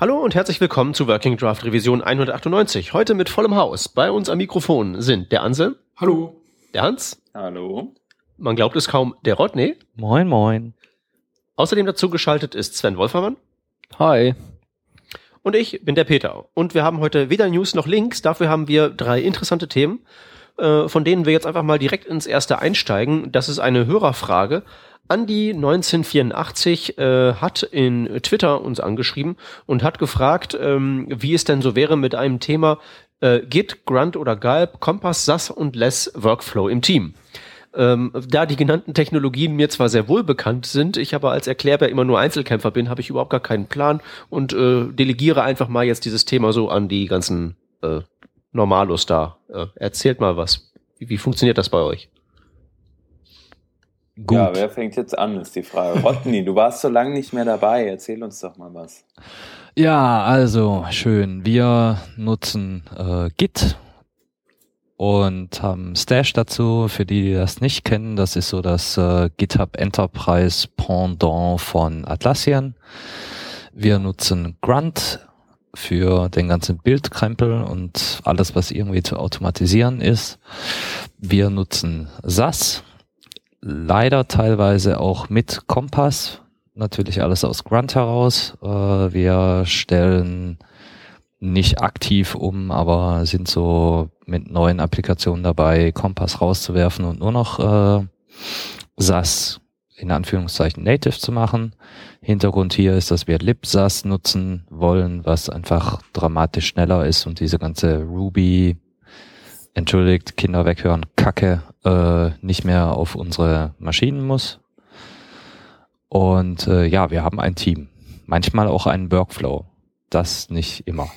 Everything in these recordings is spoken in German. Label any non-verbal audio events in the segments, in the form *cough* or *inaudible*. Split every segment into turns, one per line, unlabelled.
Hallo und herzlich willkommen zu Working Draft Revision 198. Heute mit vollem Haus. Bei uns am Mikrofon sind der Anselm.
Hallo.
Der Hans.
Hallo.
Man glaubt es kaum, der Rodney.
Moin, moin.
Außerdem dazu geschaltet ist Sven Wolfermann.
Hi.
Und ich bin der Peter. Und wir haben heute weder News noch Links. Dafür haben wir drei interessante Themen, äh, von denen wir jetzt einfach mal direkt ins erste einsteigen. Das ist eine Hörerfrage Andi 1984 äh, hat in Twitter uns angeschrieben und hat gefragt, ähm, wie es denn so wäre mit einem Thema äh, Git, Grunt oder Galb, Kompass, SAS und Less Workflow im Team. Ähm, da die genannten Technologien mir zwar sehr wohl bekannt sind, ich aber als Erklärer immer nur Einzelkämpfer bin, habe ich überhaupt gar keinen Plan und äh, delegiere einfach mal jetzt dieses Thema so an die ganzen äh, Normalos da. Äh, erzählt mal was. Wie, wie funktioniert das bei euch?
Gut. Ja, wer fängt jetzt an, ist die Frage. Rodney, du warst so lange nicht mehr dabei. Erzähl uns doch mal was.
Ja, also schön. Wir nutzen äh, Git und haben Stash dazu. Für die, die das nicht kennen, das ist so das äh, GitHub Enterprise Pendant von Atlassian. Wir nutzen Grunt für den ganzen Bildkrempel und alles, was irgendwie zu automatisieren ist. Wir nutzen SAS leider teilweise auch mit Kompass. Natürlich alles aus Grunt heraus. Äh, wir stellen nicht aktiv um, aber sind so mit neuen Applikationen dabei, Kompass rauszuwerfen und nur noch äh, SAS in Anführungszeichen native zu machen. Hintergrund hier ist, dass wir libsas nutzen wollen, was einfach dramatisch schneller ist und diese ganze Ruby entschuldigt, Kinder weghören, Kacke, äh, nicht mehr auf unsere Maschinen muss. Und äh, ja, wir haben ein Team. Manchmal auch einen Workflow. Das nicht immer.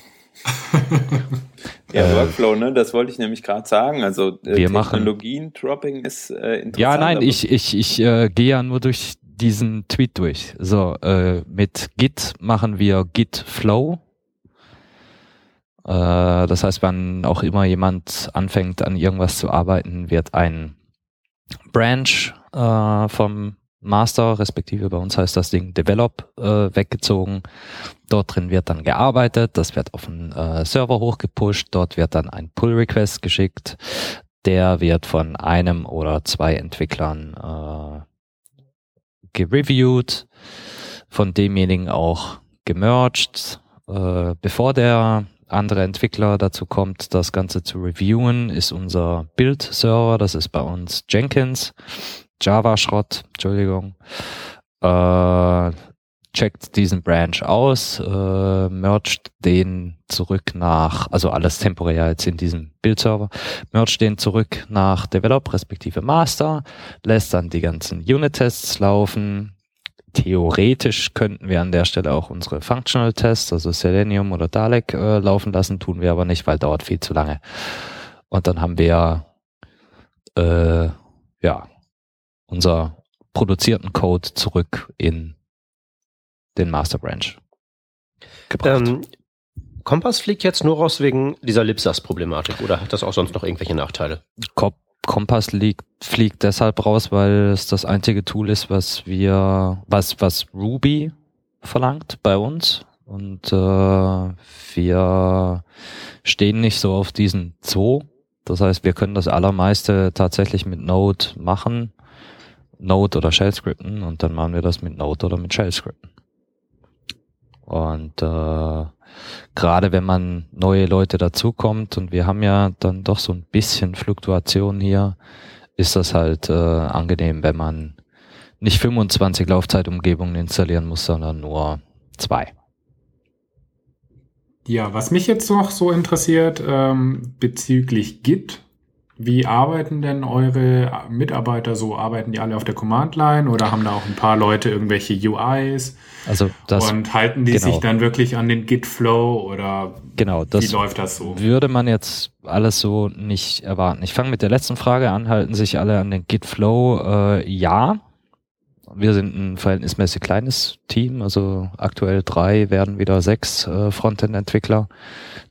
*laughs*
ja, äh, Workflow, ne? Das wollte ich nämlich gerade sagen. Also
äh, wir Technologien
Dropping ist äh, interessant.
Ja, nein, ich, ich, ich äh, gehe ja nur durch diesen Tweet durch. So, äh, mit Git machen wir Git Flow äh, das heißt, wenn auch immer jemand anfängt an irgendwas zu arbeiten, wird ein Branch äh, vom Master, respektive bei uns heißt das Ding Develop, äh, weggezogen. Dort drin wird dann gearbeitet, das wird auf den äh, Server hochgepusht, dort wird dann ein Pull-Request geschickt, der wird von einem oder zwei Entwicklern äh, gereviewt, von demjenigen auch gemerged. Äh, bevor der andere Entwickler dazu kommt, das Ganze zu reviewen, ist unser Build-Server. Das ist bei uns Jenkins. Java-Schrott, Entschuldigung. Äh, checkt diesen Branch aus, äh, mergt den zurück nach, also alles temporär jetzt in diesem Build-Server, mergt den zurück nach Develop respektive Master, lässt dann die ganzen Unit-Tests laufen, theoretisch könnten wir an der Stelle auch unsere Functional Tests, also Selenium oder Dalek, äh, laufen lassen, tun wir aber nicht, weil dauert viel zu lange. Und dann haben wir äh, ja unser produzierten Code zurück in den Master Branch
gebracht. Ähm, Kompass fliegt jetzt nur raus wegen dieser Lipsas-Problematik oder hat das auch sonst noch irgendwelche Nachteile?
Kop Kompass liegt, fliegt deshalb raus, weil es das einzige Tool ist, was wir, was, was Ruby verlangt bei uns. Und äh, wir stehen nicht so auf diesen Zoo. Das heißt, wir können das allermeiste tatsächlich mit Node machen. Node oder Shell scripten und dann machen wir das mit Node oder mit Shell scripten. Und äh, gerade wenn man neue Leute dazukommt und wir haben ja dann doch so ein bisschen Fluktuation hier, ist das halt äh, angenehm, wenn man nicht 25 Laufzeitumgebungen installieren muss, sondern nur zwei.
Ja, was mich jetzt noch so interessiert ähm, bezüglich Git, wie arbeiten denn eure Mitarbeiter so? Arbeiten die alle auf der Command-Line oder haben da auch ein paar Leute irgendwelche UIs?
Also das,
und halten die genau. sich dann wirklich an den Git-Flow oder
genau,
wie läuft das so?
Würde man jetzt alles so nicht erwarten. Ich fange mit der letzten Frage an. Halten sich alle an den Git-Flow? Äh, ja. Wir sind ein verhältnismäßig kleines Team, also aktuell drei werden wieder sechs äh, Frontend-Entwickler.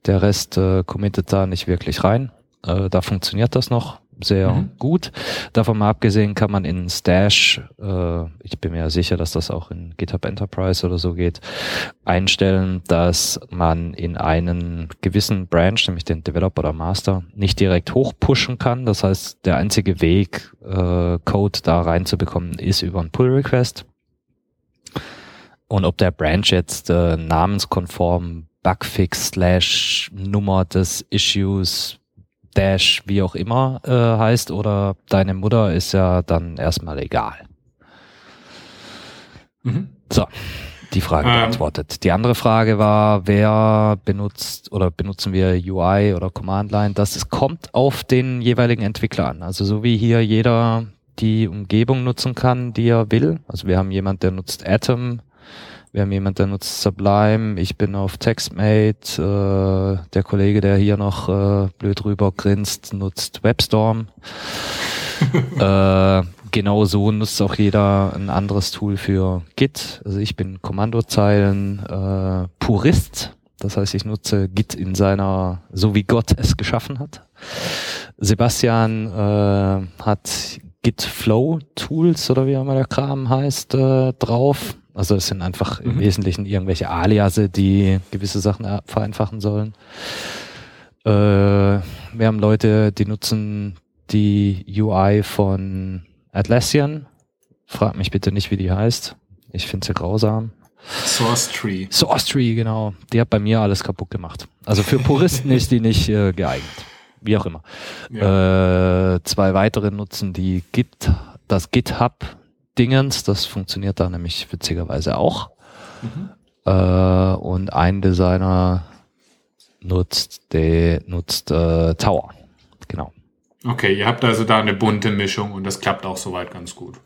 Der Rest äh, committet da nicht wirklich rein. Äh, da funktioniert das noch sehr
Mhm.
gut. Davon mal abgesehen kann man in Stash, äh, ich bin mir ja sicher, dass das auch in GitHub Enterprise oder so geht, einstellen, dass man in einen gewissen Branch, nämlich den Developer oder Master, nicht direkt hochpushen kann. Das heißt, der einzige Weg, äh, Code da reinzubekommen, ist über einen Pull Request. Und ob der Branch jetzt äh, namenskonform Bugfix slash Nummer des Issues Dash wie auch immer äh, heißt oder deine Mutter ist ja dann erstmal egal.
Mhm.
So, die Frage
Ähm.
beantwortet. Die andere Frage war, wer benutzt oder benutzen wir UI oder Command Line? Das ist, kommt auf den jeweiligen Entwickler an. Also so wie hier jeder die Umgebung nutzen kann, die er will. Also wir haben jemand, der nutzt Atom, wir haben jemand, der nutzt Sublime, ich bin auf TextMate, äh, der Kollege, der hier noch äh, blöd rüber grinst, nutzt WebStorm. *laughs* äh, genau so nutzt auch jeder ein anderes Tool für Git. Also ich bin Kommandozeilen äh, Purist. Das heißt, ich nutze Git in seiner, so wie Gott es geschaffen hat. Sebastian äh, hat Git Flow Tools oder wie auch immer der Kram heißt, äh, drauf. Also es sind einfach im
Mhm.
Wesentlichen irgendwelche Aliase, die gewisse Sachen vereinfachen sollen. Äh, wir haben Leute, die nutzen die UI von Atlassian. Frag mich bitte nicht, wie die heißt. Ich finde sie grausam.
Source Tree.
Source Tree, genau. Die hat bei mir alles kaputt gemacht. Also für *laughs* Puristen ist die nicht äh, geeignet. Wie auch immer.
Ja.
Äh, zwei weitere nutzen die Git, das GitHub-Dingens. Das funktioniert da nämlich witzigerweise auch.
Mhm.
Äh, und ein Designer nutzt, der nutzt äh, Tower. Genau.
Okay, ihr habt also da eine bunte Mischung und das klappt auch soweit ganz gut.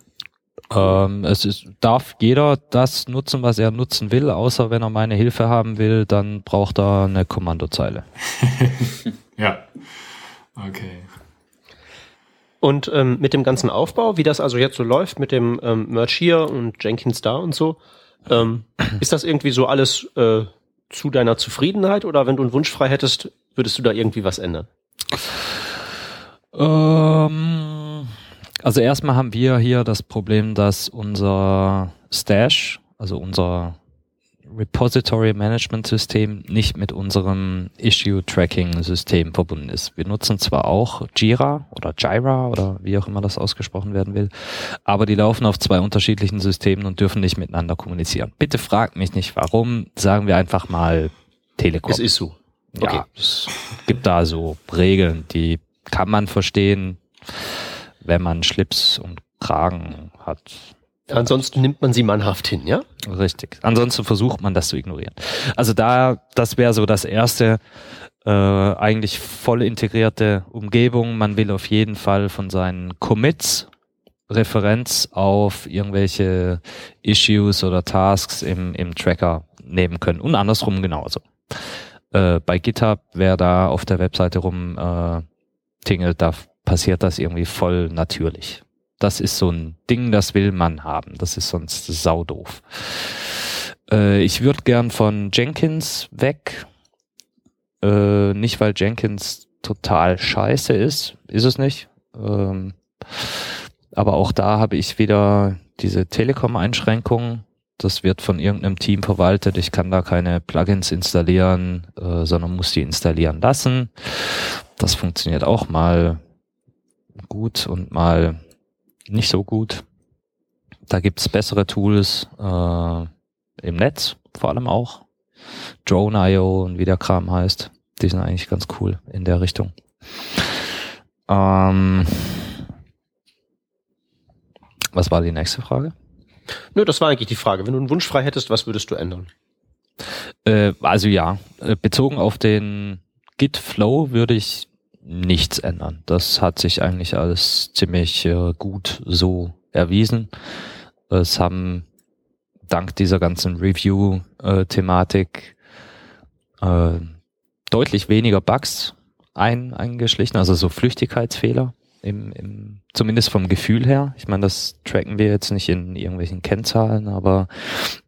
Ähm, es ist, darf jeder das nutzen, was er nutzen will, außer wenn er meine Hilfe haben will, dann braucht er eine Kommandozeile. *laughs*
Ja. Okay.
Und ähm, mit dem ganzen Aufbau, wie das also jetzt so läuft, mit dem ähm, Merch hier und Jenkins da und so, ähm, ist das irgendwie so alles äh, zu deiner Zufriedenheit oder wenn du einen Wunsch frei hättest, würdest du da irgendwie was ändern?
Ähm, also erstmal haben wir hier das Problem, dass unser Stash, also unser Repository Management System nicht mit unserem Issue Tracking System verbunden ist. Wir nutzen zwar auch Jira oder Jira oder wie auch immer das ausgesprochen werden will, aber die laufen auf zwei unterschiedlichen Systemen und dürfen nicht miteinander kommunizieren. Bitte fragt mich nicht warum, sagen wir einfach mal Telekom.
Es ist so. Okay.
Ja, es gibt da so Regeln, die kann man verstehen, wenn man Schlips und Kragen hat.
Ansonsten nimmt man sie mannhaft hin, ja?
Richtig. Ansonsten versucht man das zu ignorieren. Also da, das wäre so das erste, äh, eigentlich voll integrierte Umgebung. Man will auf jeden Fall von seinen Commits Referenz auf irgendwelche Issues oder Tasks im, im Tracker nehmen können. Und andersrum genauso. Äh, bei GitHub, wer da auf der Webseite rum äh, tingelt, da passiert das irgendwie voll natürlich. Das ist so ein Ding, das will man haben. Das ist sonst saudoof. Äh, ich würde gern von Jenkins weg. Äh, nicht, weil Jenkins total scheiße ist. Ist es nicht. Ähm, aber auch da habe ich wieder diese Telekom-Einschränkungen. Das wird von irgendeinem Team verwaltet. Ich kann da keine Plugins installieren, äh, sondern muss die installieren lassen. Das funktioniert auch mal gut und mal nicht so gut. Da gibt's bessere Tools äh, im Netz, vor allem auch. Drone.io und wie der Kram heißt. Die sind eigentlich ganz cool in der Richtung. Ähm, was war die nächste Frage?
Nö, das war eigentlich die Frage. Wenn du einen Wunsch frei hättest, was würdest du ändern?
Äh, also ja, äh, bezogen auf den Git Flow würde ich nichts ändern. Das hat sich eigentlich alles ziemlich äh, gut so erwiesen. Es haben dank dieser ganzen Review-Thematik äh, deutlich weniger Bugs ein, eingeschlichen, also so Flüchtigkeitsfehler, im, im, zumindest vom Gefühl her. Ich meine, das tracken wir jetzt nicht in irgendwelchen Kennzahlen, aber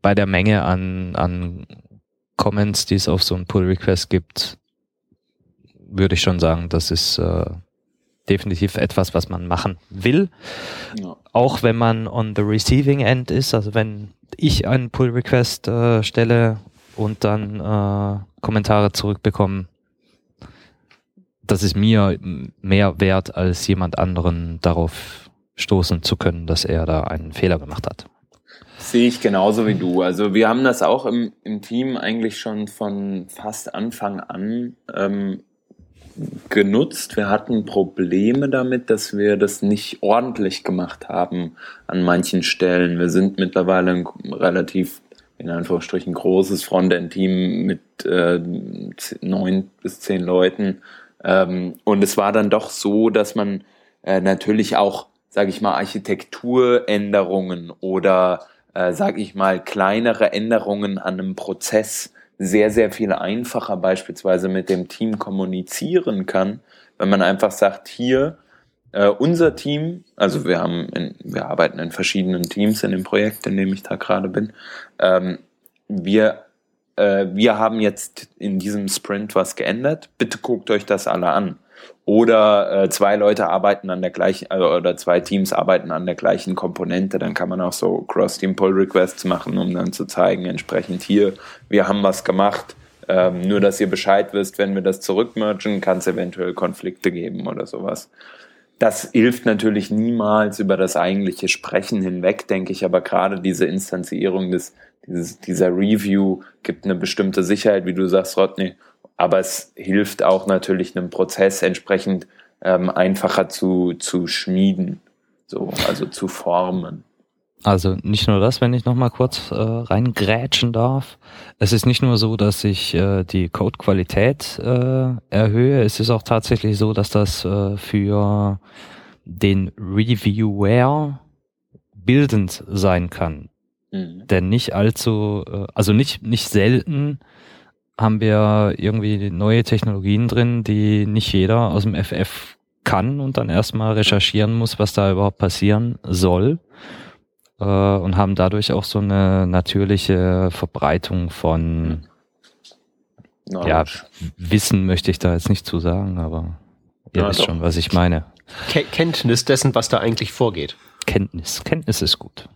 bei der Menge an, an Comments, die es auf so einen Pull-Request gibt, würde ich schon sagen, das ist äh, definitiv etwas, was man machen will.
Ja.
Auch wenn man on the receiving end ist, also wenn ich einen Pull Request äh, stelle und dann äh, Kommentare zurückbekomme, das ist mir mehr wert, als jemand anderen darauf stoßen zu können, dass er da einen Fehler gemacht hat.
Sehe ich genauso wie du. Also wir haben das auch im, im Team eigentlich schon von fast Anfang an ähm, genutzt. Wir hatten Probleme damit, dass wir das nicht ordentlich gemacht haben an manchen Stellen. Wir sind mittlerweile ein relativ in Anführungsstrichen großes Frontend-Team mit äh, neun bis zehn Leuten. Ähm, und es war dann doch so, dass man äh, natürlich auch, sage ich mal, Architekturänderungen oder, äh, sage ich mal, kleinere Änderungen an einem Prozess sehr, sehr viel einfacher beispielsweise mit dem Team kommunizieren kann, wenn man einfach sagt, hier, äh, unser Team, also wir haben, in, wir arbeiten in verschiedenen Teams in dem Projekt, in dem ich da gerade bin, ähm, wir äh, wir haben jetzt in diesem Sprint was geändert, bitte guckt euch das alle an. Oder äh, zwei Leute arbeiten an der gleichen, äh, oder zwei Teams arbeiten an der gleichen Komponente, dann kann man auch so Cross-Team-Pull-Requests machen, um dann zu zeigen, entsprechend hier, wir haben was gemacht, ähm, nur dass ihr Bescheid wisst, wenn wir das zurückmergen, kann es eventuell Konflikte geben oder sowas. Das hilft natürlich niemals über das eigentliche Sprechen hinweg, denke ich, aber gerade diese Instanzierung des dieses, dieser Review gibt eine bestimmte Sicherheit, wie du sagst, Rodney, aber es hilft auch natürlich einem Prozess entsprechend ähm, einfacher zu, zu schmieden, so, also zu formen.
Also nicht nur das, wenn ich nochmal kurz äh, reingrätschen darf. Es ist nicht nur so, dass ich äh, die Codequalität äh, erhöhe, es ist auch tatsächlich so, dass das äh, für den Reviewer bildend sein kann. Mhm. Denn nicht allzu, äh, also nicht, nicht selten haben wir irgendwie neue Technologien drin, die nicht jeder aus dem FF kann und dann erstmal recherchieren muss, was da überhaupt passieren soll. Äh, und haben dadurch auch so eine natürliche Verbreitung von ja, Wissen möchte ich da jetzt nicht zu sagen, aber ihr ja, wisst doch. schon, was ich meine.
Kenntnis dessen, was da eigentlich vorgeht.
Kenntnis. Kenntnis ist gut.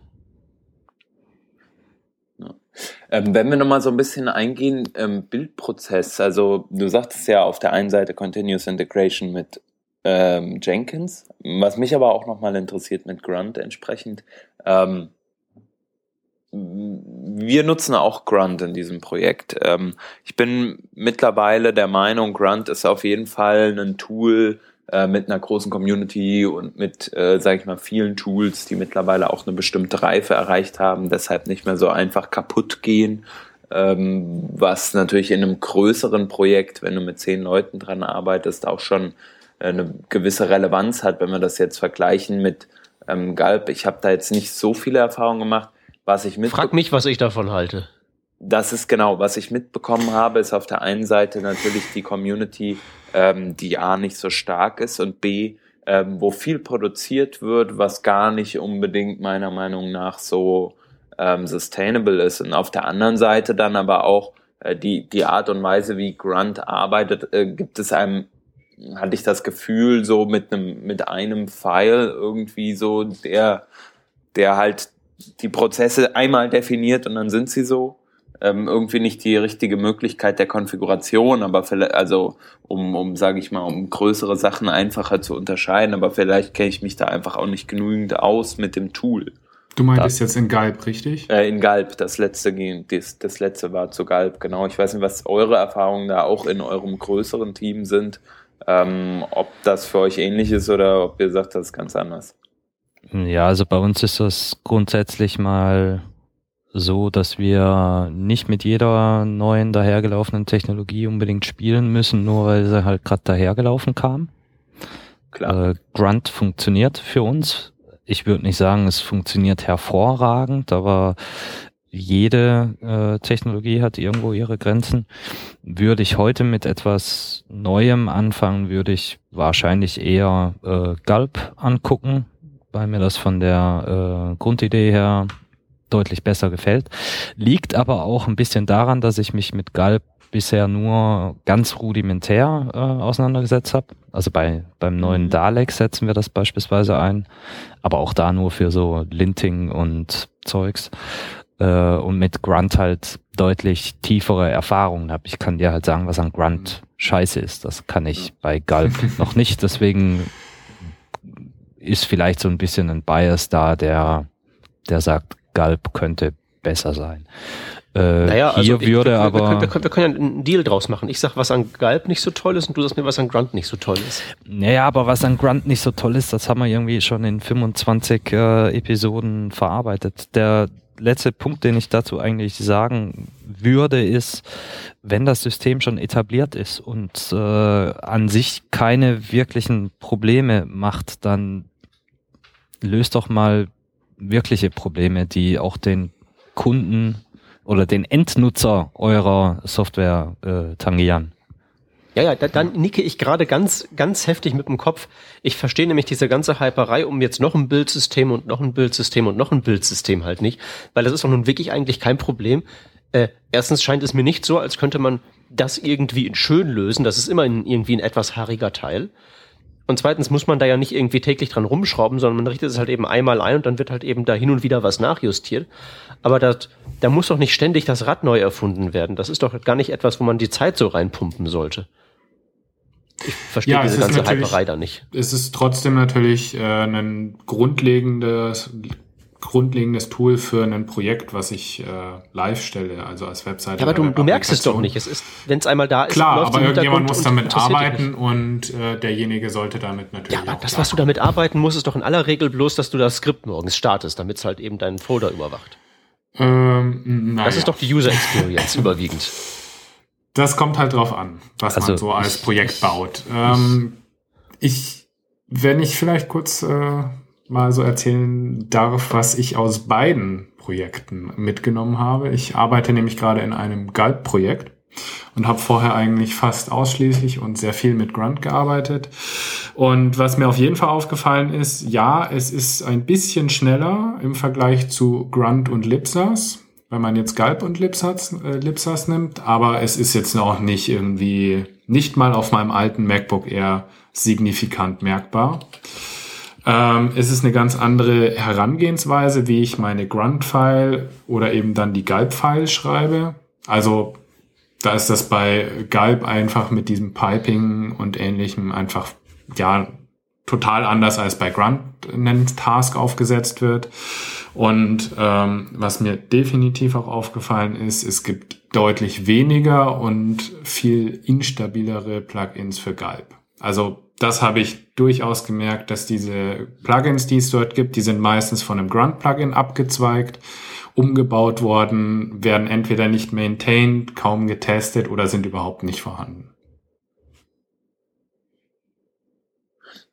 Ähm, wenn wir nochmal so ein bisschen eingehen, ähm, Bildprozess, also du sagtest ja auf der einen Seite Continuous Integration mit ähm, Jenkins, was mich aber auch nochmal interessiert mit Grunt entsprechend. Ähm, wir nutzen auch Grunt in diesem Projekt. Ähm, ich bin mittlerweile der Meinung, Grunt ist auf jeden Fall ein Tool, äh, mit einer großen Community und mit, äh, sage ich mal, vielen Tools, die mittlerweile auch eine bestimmte Reife erreicht haben, deshalb nicht mehr so einfach kaputt gehen. Ähm, was natürlich in einem größeren Projekt, wenn du mit zehn Leuten dran arbeitest, auch schon äh, eine gewisse Relevanz hat, wenn wir das jetzt vergleichen mit ähm, Galb. Ich habe da jetzt nicht so viele Erfahrungen gemacht. Was ich mit
Frag mich, was ich davon halte.
Das ist genau, was ich mitbekommen habe, ist auf der einen Seite natürlich die Community ähm, die A nicht so stark ist und B, ähm, wo viel produziert wird, was gar nicht unbedingt meiner Meinung nach so ähm, sustainable ist. Und auf der anderen Seite dann aber auch äh, die, die Art und Weise, wie Grunt arbeitet, äh, gibt es einem, hatte ich das Gefühl, so mit einem, mit einem File irgendwie so, der, der halt die Prozesse einmal definiert und dann sind sie so ähm, irgendwie nicht die richtige Möglichkeit der Konfiguration, aber vielleicht, also um, um sage ich mal, um größere Sachen einfacher zu unterscheiden, aber vielleicht kenne ich mich da einfach auch nicht genügend aus mit dem Tool.
Du meintest das, jetzt in Galb, richtig?
Äh, in Galb, das letzte, das, das letzte war zu Galb, genau. Ich weiß nicht, was eure Erfahrungen da auch in eurem größeren Team sind, ähm, ob das für euch ähnlich ist oder ob ihr sagt, das ist ganz anders.
Ja, also bei uns ist das grundsätzlich mal so, dass wir nicht mit jeder neuen dahergelaufenen Technologie unbedingt spielen müssen, nur weil sie halt gerade dahergelaufen kam. Klar. Äh, Grunt funktioniert für uns. Ich würde nicht sagen, es funktioniert hervorragend, aber jede äh, Technologie hat irgendwo ihre Grenzen. Würde ich heute mit etwas Neuem anfangen, würde ich wahrscheinlich eher äh, Gulp angucken, weil mir das von der äh, Grundidee her deutlich besser gefällt. Liegt aber auch ein bisschen daran, dass ich mich mit Galb bisher nur ganz rudimentär äh, auseinandergesetzt habe. Also bei beim neuen mhm. Dalek setzen wir das beispielsweise ein, aber auch da nur für so Linting und Zeugs äh, und mit Grunt halt deutlich tiefere Erfahrungen habe. Ich kann dir halt sagen, was an Grunt mhm. scheiße ist. Das kann ich bei Galb *laughs* noch nicht. Deswegen ist vielleicht so ein bisschen ein Bias da, der der sagt, Galb könnte besser sein.
Äh, naja, hier also würde ich, aber. Wir können, wir, können, wir können ja einen Deal draus machen. Ich sag, was an Galb nicht so toll ist und du sagst mir, was an Grunt nicht so toll ist.
Naja, aber was an Grunt nicht so toll ist, das haben wir irgendwie schon in 25 äh, Episoden verarbeitet. Der letzte Punkt, den ich dazu eigentlich sagen würde, ist, wenn das System schon etabliert ist und äh, an sich keine wirklichen Probleme macht, dann löst doch mal wirkliche Probleme, die auch den Kunden oder den Endnutzer eurer Software äh, tangieren.
Ja, ja, da, dann nicke ich gerade ganz, ganz heftig mit dem Kopf. Ich verstehe nämlich diese ganze Hyperei um jetzt noch ein Bildsystem und noch ein Bildsystem und noch ein Bildsystem halt nicht, weil das ist doch nun wirklich eigentlich kein Problem. Äh, erstens scheint es mir nicht so, als könnte man das irgendwie in schön lösen. Das ist immer in, irgendwie ein etwas haariger Teil. Und zweitens muss man da ja nicht irgendwie täglich dran rumschrauben, sondern man richtet es halt eben einmal ein und dann wird halt eben da hin und wieder was nachjustiert. Aber das, da muss doch nicht ständig das Rad neu erfunden werden. Das ist doch gar nicht etwas, wo man die Zeit so reinpumpen sollte. Ich verstehe ja, diese ganze Hyperei da nicht.
Es ist trotzdem natürlich äh, ein grundlegendes grundlegendes Tool für ein Projekt, was ich äh, live stelle, also als Webseite.
Ja, aber du, du merkst es doch nicht. Es ist, wenn es einmal da ist,
klar, aber irgendjemand muss damit arbeiten und äh, derjenige sollte damit natürlich.
Ja, aber das, was du damit arbeiten musst, ist doch in aller Regel bloß, dass du das Skript morgens startest, damit es halt eben deinen Folder überwacht. Ähm, das ja. ist doch die User Experience *laughs* überwiegend.
Das kommt halt drauf an, was also man so als Projekt ich, baut. Ähm, ich, wenn ich vielleicht kurz äh, mal so erzählen darf, was ich aus beiden Projekten mitgenommen habe. Ich arbeite nämlich gerade in einem Galb-Projekt und habe vorher eigentlich fast ausschließlich und sehr viel mit Grunt gearbeitet. Und was mir auf jeden Fall aufgefallen ist, ja, es ist ein bisschen schneller im Vergleich zu Grunt und Lipsas, wenn man jetzt Galb und Lipsas, äh, Lipsas nimmt, aber es ist jetzt noch nicht irgendwie, nicht mal auf meinem alten MacBook Air signifikant merkbar. Ähm, es ist eine ganz andere Herangehensweise, wie ich meine Grunt-File oder eben dann die Galb-File schreibe. Also da ist das bei Galb einfach mit diesem Piping und ähnlichem einfach, ja, total anders als bei Grunt ein Task aufgesetzt wird. Und ähm, was mir definitiv auch aufgefallen ist, es gibt deutlich weniger und viel instabilere Plugins für Galb. Also das habe ich durchaus gemerkt, dass diese Plugins, die es dort gibt, die sind meistens von einem Grunt-Plugin abgezweigt, umgebaut worden, werden entweder nicht maintained, kaum getestet oder sind überhaupt nicht vorhanden.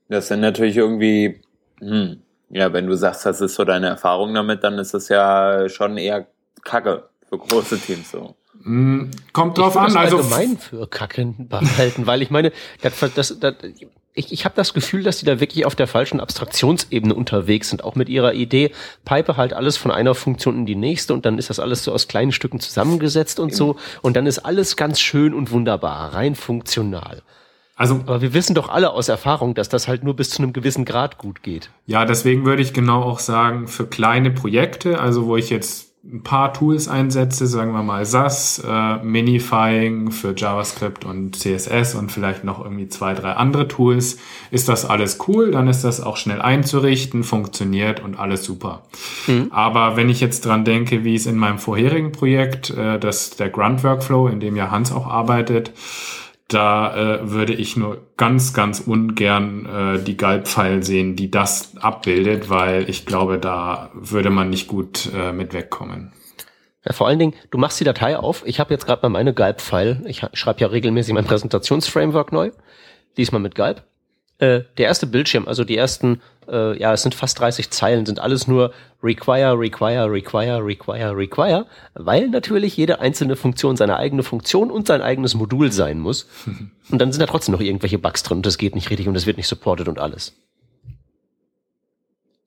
Das sind natürlich irgendwie, hm, ja, wenn du sagst, das ist so deine Erfahrung damit, dann ist das ja schon eher Kacke für große Teams so.
Hm, kommt drauf
ich
an.
Das also allgemein für Kacken behalten, weil ich meine, das, das, das, ich, ich habe das Gefühl, dass die da wirklich auf der falschen Abstraktionsebene unterwegs sind, auch mit ihrer Idee, Pipe halt alles von einer Funktion in die nächste und dann ist das alles so aus kleinen Stücken zusammengesetzt und so und dann ist alles ganz schön und wunderbar, rein funktional. Also, aber wir wissen doch alle aus Erfahrung, dass das halt nur bis zu einem gewissen Grad gut geht.
Ja, deswegen würde ich genau auch sagen, für kleine Projekte, also wo ich jetzt ein paar Tools einsetze, sagen wir mal SAS, äh, Minifying für JavaScript und CSS und vielleicht noch irgendwie zwei, drei andere Tools, ist das alles cool, dann ist das auch schnell einzurichten, funktioniert und alles super. Mhm. Aber wenn ich jetzt dran denke, wie es in meinem vorherigen Projekt, äh, das der Grunt Workflow, in dem ja Hans auch arbeitet, da äh, würde ich nur ganz, ganz ungern äh, die Galb-File sehen, die das abbildet, weil ich glaube, da würde man nicht gut äh, mit wegkommen.
Ja, vor allen Dingen, du machst die Datei auf. Ich habe jetzt gerade mal meine Galb-File. Ich schreibe ja regelmäßig mein Präsentationsframework neu. Diesmal mit Galb. Äh, der erste Bildschirm, also die ersten, äh, ja, es sind fast 30 Zeilen, sind alles nur require, require, require, require, require, weil natürlich jede einzelne Funktion seine eigene Funktion und sein eigenes Modul sein muss. *laughs* Und dann sind da trotzdem noch irgendwelche Bugs drin und das geht nicht richtig und das wird nicht supported und alles.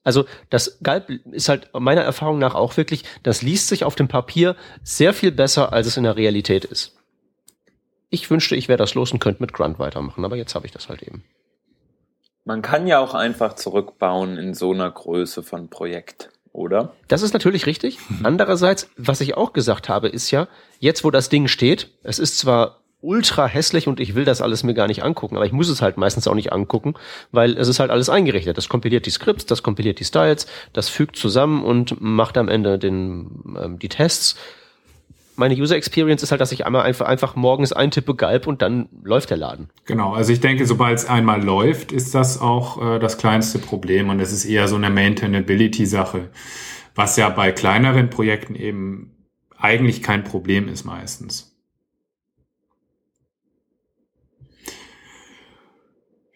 Also das Galb ist halt meiner Erfahrung nach auch wirklich, das liest sich auf dem Papier sehr viel besser, als es in der Realität ist. Ich wünschte, ich wäre das los und könnte mit Grunt weitermachen, aber jetzt habe ich das halt eben.
Man kann ja auch einfach zurückbauen in so einer Größe von Projekt, oder?
Das ist natürlich richtig. *laughs* Andererseits, was ich auch gesagt habe, ist ja, jetzt wo das Ding steht, es ist zwar ultra hässlich und ich will das alles mir gar nicht angucken, aber ich muss es halt meistens auch nicht angucken, weil es ist halt alles eingerichtet. Das kompiliert die Skripts, das kompiliert die Styles, das fügt zusammen und macht am Ende den, ähm, die Tests. Meine User Experience ist halt, dass ich einmal einfach, einfach morgens eintippe Galb und dann läuft der Laden.
Genau, also ich denke, sobald es einmal läuft, ist das auch äh, das kleinste Problem und es ist eher so eine Maintainability-Sache, was ja bei kleineren Projekten eben eigentlich kein Problem ist meistens.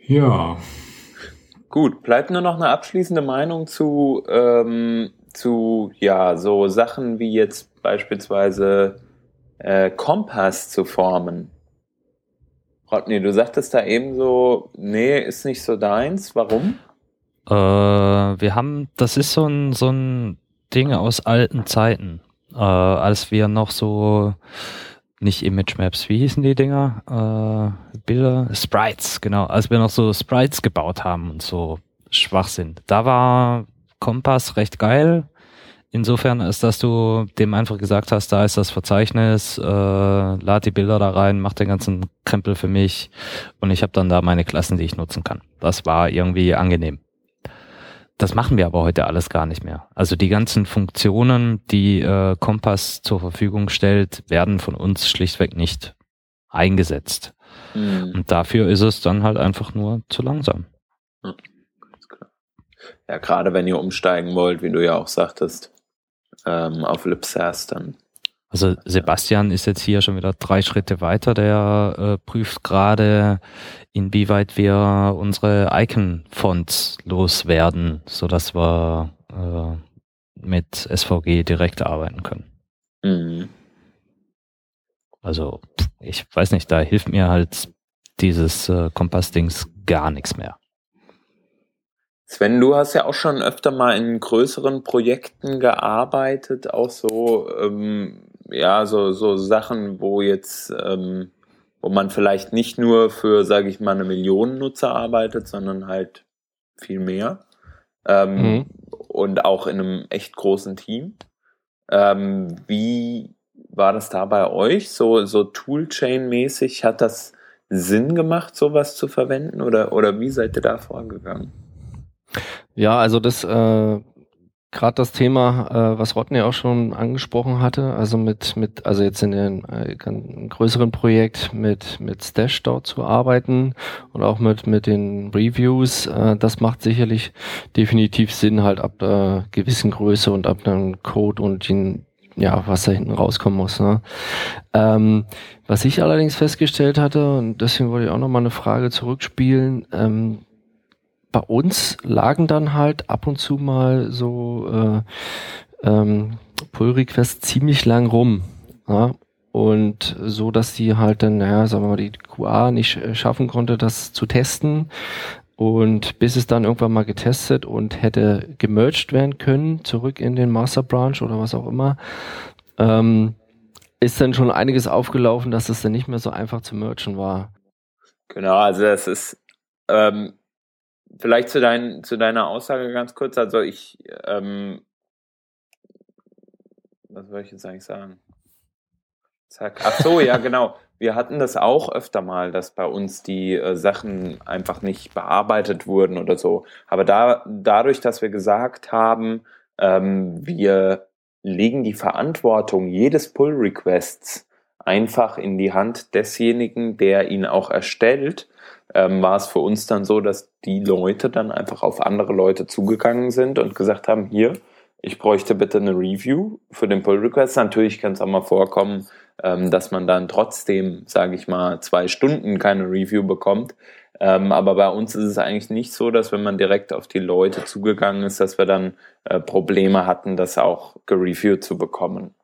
Ja.
Gut, bleibt nur noch eine abschließende Meinung zu, ähm, zu ja, so Sachen wie jetzt beispielsweise äh, Kompass zu formen. Rodney, du sagtest da eben so, nee, ist nicht so deins. Warum?
Äh, wir haben, das ist so ein, so ein Ding aus alten Zeiten, äh, als wir noch so nicht Image Maps, wie hießen die Dinger? Äh, Bilder, Sprites, genau, als wir noch so Sprites gebaut haben und so schwach sind. Da war Kompass recht geil. Insofern ist, dass du dem einfach gesagt hast, da ist das Verzeichnis, äh, lad die Bilder da rein, mach den ganzen Krempel für mich und ich habe dann da meine Klassen, die ich nutzen kann. Das war irgendwie angenehm. Das machen wir aber heute alles gar nicht mehr. Also die ganzen Funktionen, die äh, Kompass zur Verfügung stellt, werden von uns schlichtweg nicht eingesetzt. Mhm. Und dafür ist es dann halt einfach nur zu langsam.
Ja, ja gerade wenn ihr umsteigen wollt, wie du ja auch sagtest, ähm, auf Lipsas, dann
also Sebastian ist jetzt hier schon wieder drei Schritte weiter. Der äh, prüft gerade, inwieweit wir unsere Icon-Fonts loswerden, so dass wir äh, mit SVG direkt arbeiten können. Mhm. Also ich weiß nicht, da hilft mir halt dieses äh, Kompass-Dings gar nichts mehr.
Sven, du hast ja auch schon öfter mal in größeren Projekten gearbeitet, auch so ähm, ja, so, so Sachen, wo jetzt, ähm, wo man vielleicht nicht nur für, sage ich mal, eine Million Nutzer arbeitet, sondern halt viel mehr. Ähm, mhm. Und auch in einem echt großen Team. Ähm, wie war das da bei euch? So, so Toolchain-mäßig, hat das Sinn gemacht, sowas zu verwenden? Oder, oder wie seid ihr da vorgegangen?
Ja, also das äh, gerade das Thema, äh, was Rodney auch schon angesprochen hatte, also mit, mit, also jetzt in einem äh, größeren Projekt mit, mit Stash dort zu arbeiten und auch mit, mit den Reviews, äh, das macht sicherlich definitiv Sinn, halt ab einer gewissen Größe und ab einem Code und den, ja, was da hinten rauskommen muss. Ne? Ähm, was ich allerdings festgestellt hatte, und deswegen wollte ich auch nochmal eine Frage zurückspielen, ähm, bei uns lagen dann halt ab und zu mal so äh, ähm, Pull-Requests ziemlich lang rum. Ja? Und so, dass die halt dann, naja, sagen wir mal, die QA nicht schaffen konnte, das zu testen. Und bis es dann irgendwann mal getestet und hätte gemerged werden können, zurück in den Master Branch oder was auch immer, ähm, ist dann schon einiges aufgelaufen, dass es dann nicht mehr so einfach zu mergen war.
Genau, also das ist ähm, vielleicht zu, dein, zu deiner Aussage ganz kurz. Also ich, ähm, was soll ich jetzt eigentlich sagen? Zack. Ach so, ja, genau. Wir hatten das auch öfter mal, dass bei uns die äh, Sachen einfach nicht bearbeitet wurden oder so. Aber da, dadurch, dass wir gesagt haben, ähm, wir legen die Verantwortung jedes Pull-Requests einfach in die Hand desjenigen, der ihn auch erstellt, ähm, war es für uns dann so, dass die Leute dann einfach auf andere Leute zugegangen sind und gesagt haben, hier, ich bräuchte bitte eine Review für den Pull Request. Natürlich kann es auch mal vorkommen, ähm, dass man dann trotzdem, sage ich mal, zwei Stunden keine Review bekommt. Ähm, aber bei uns ist es eigentlich nicht so, dass wenn man direkt auf die Leute zugegangen ist, dass wir dann äh, Probleme hatten, das auch gereviewt zu bekommen.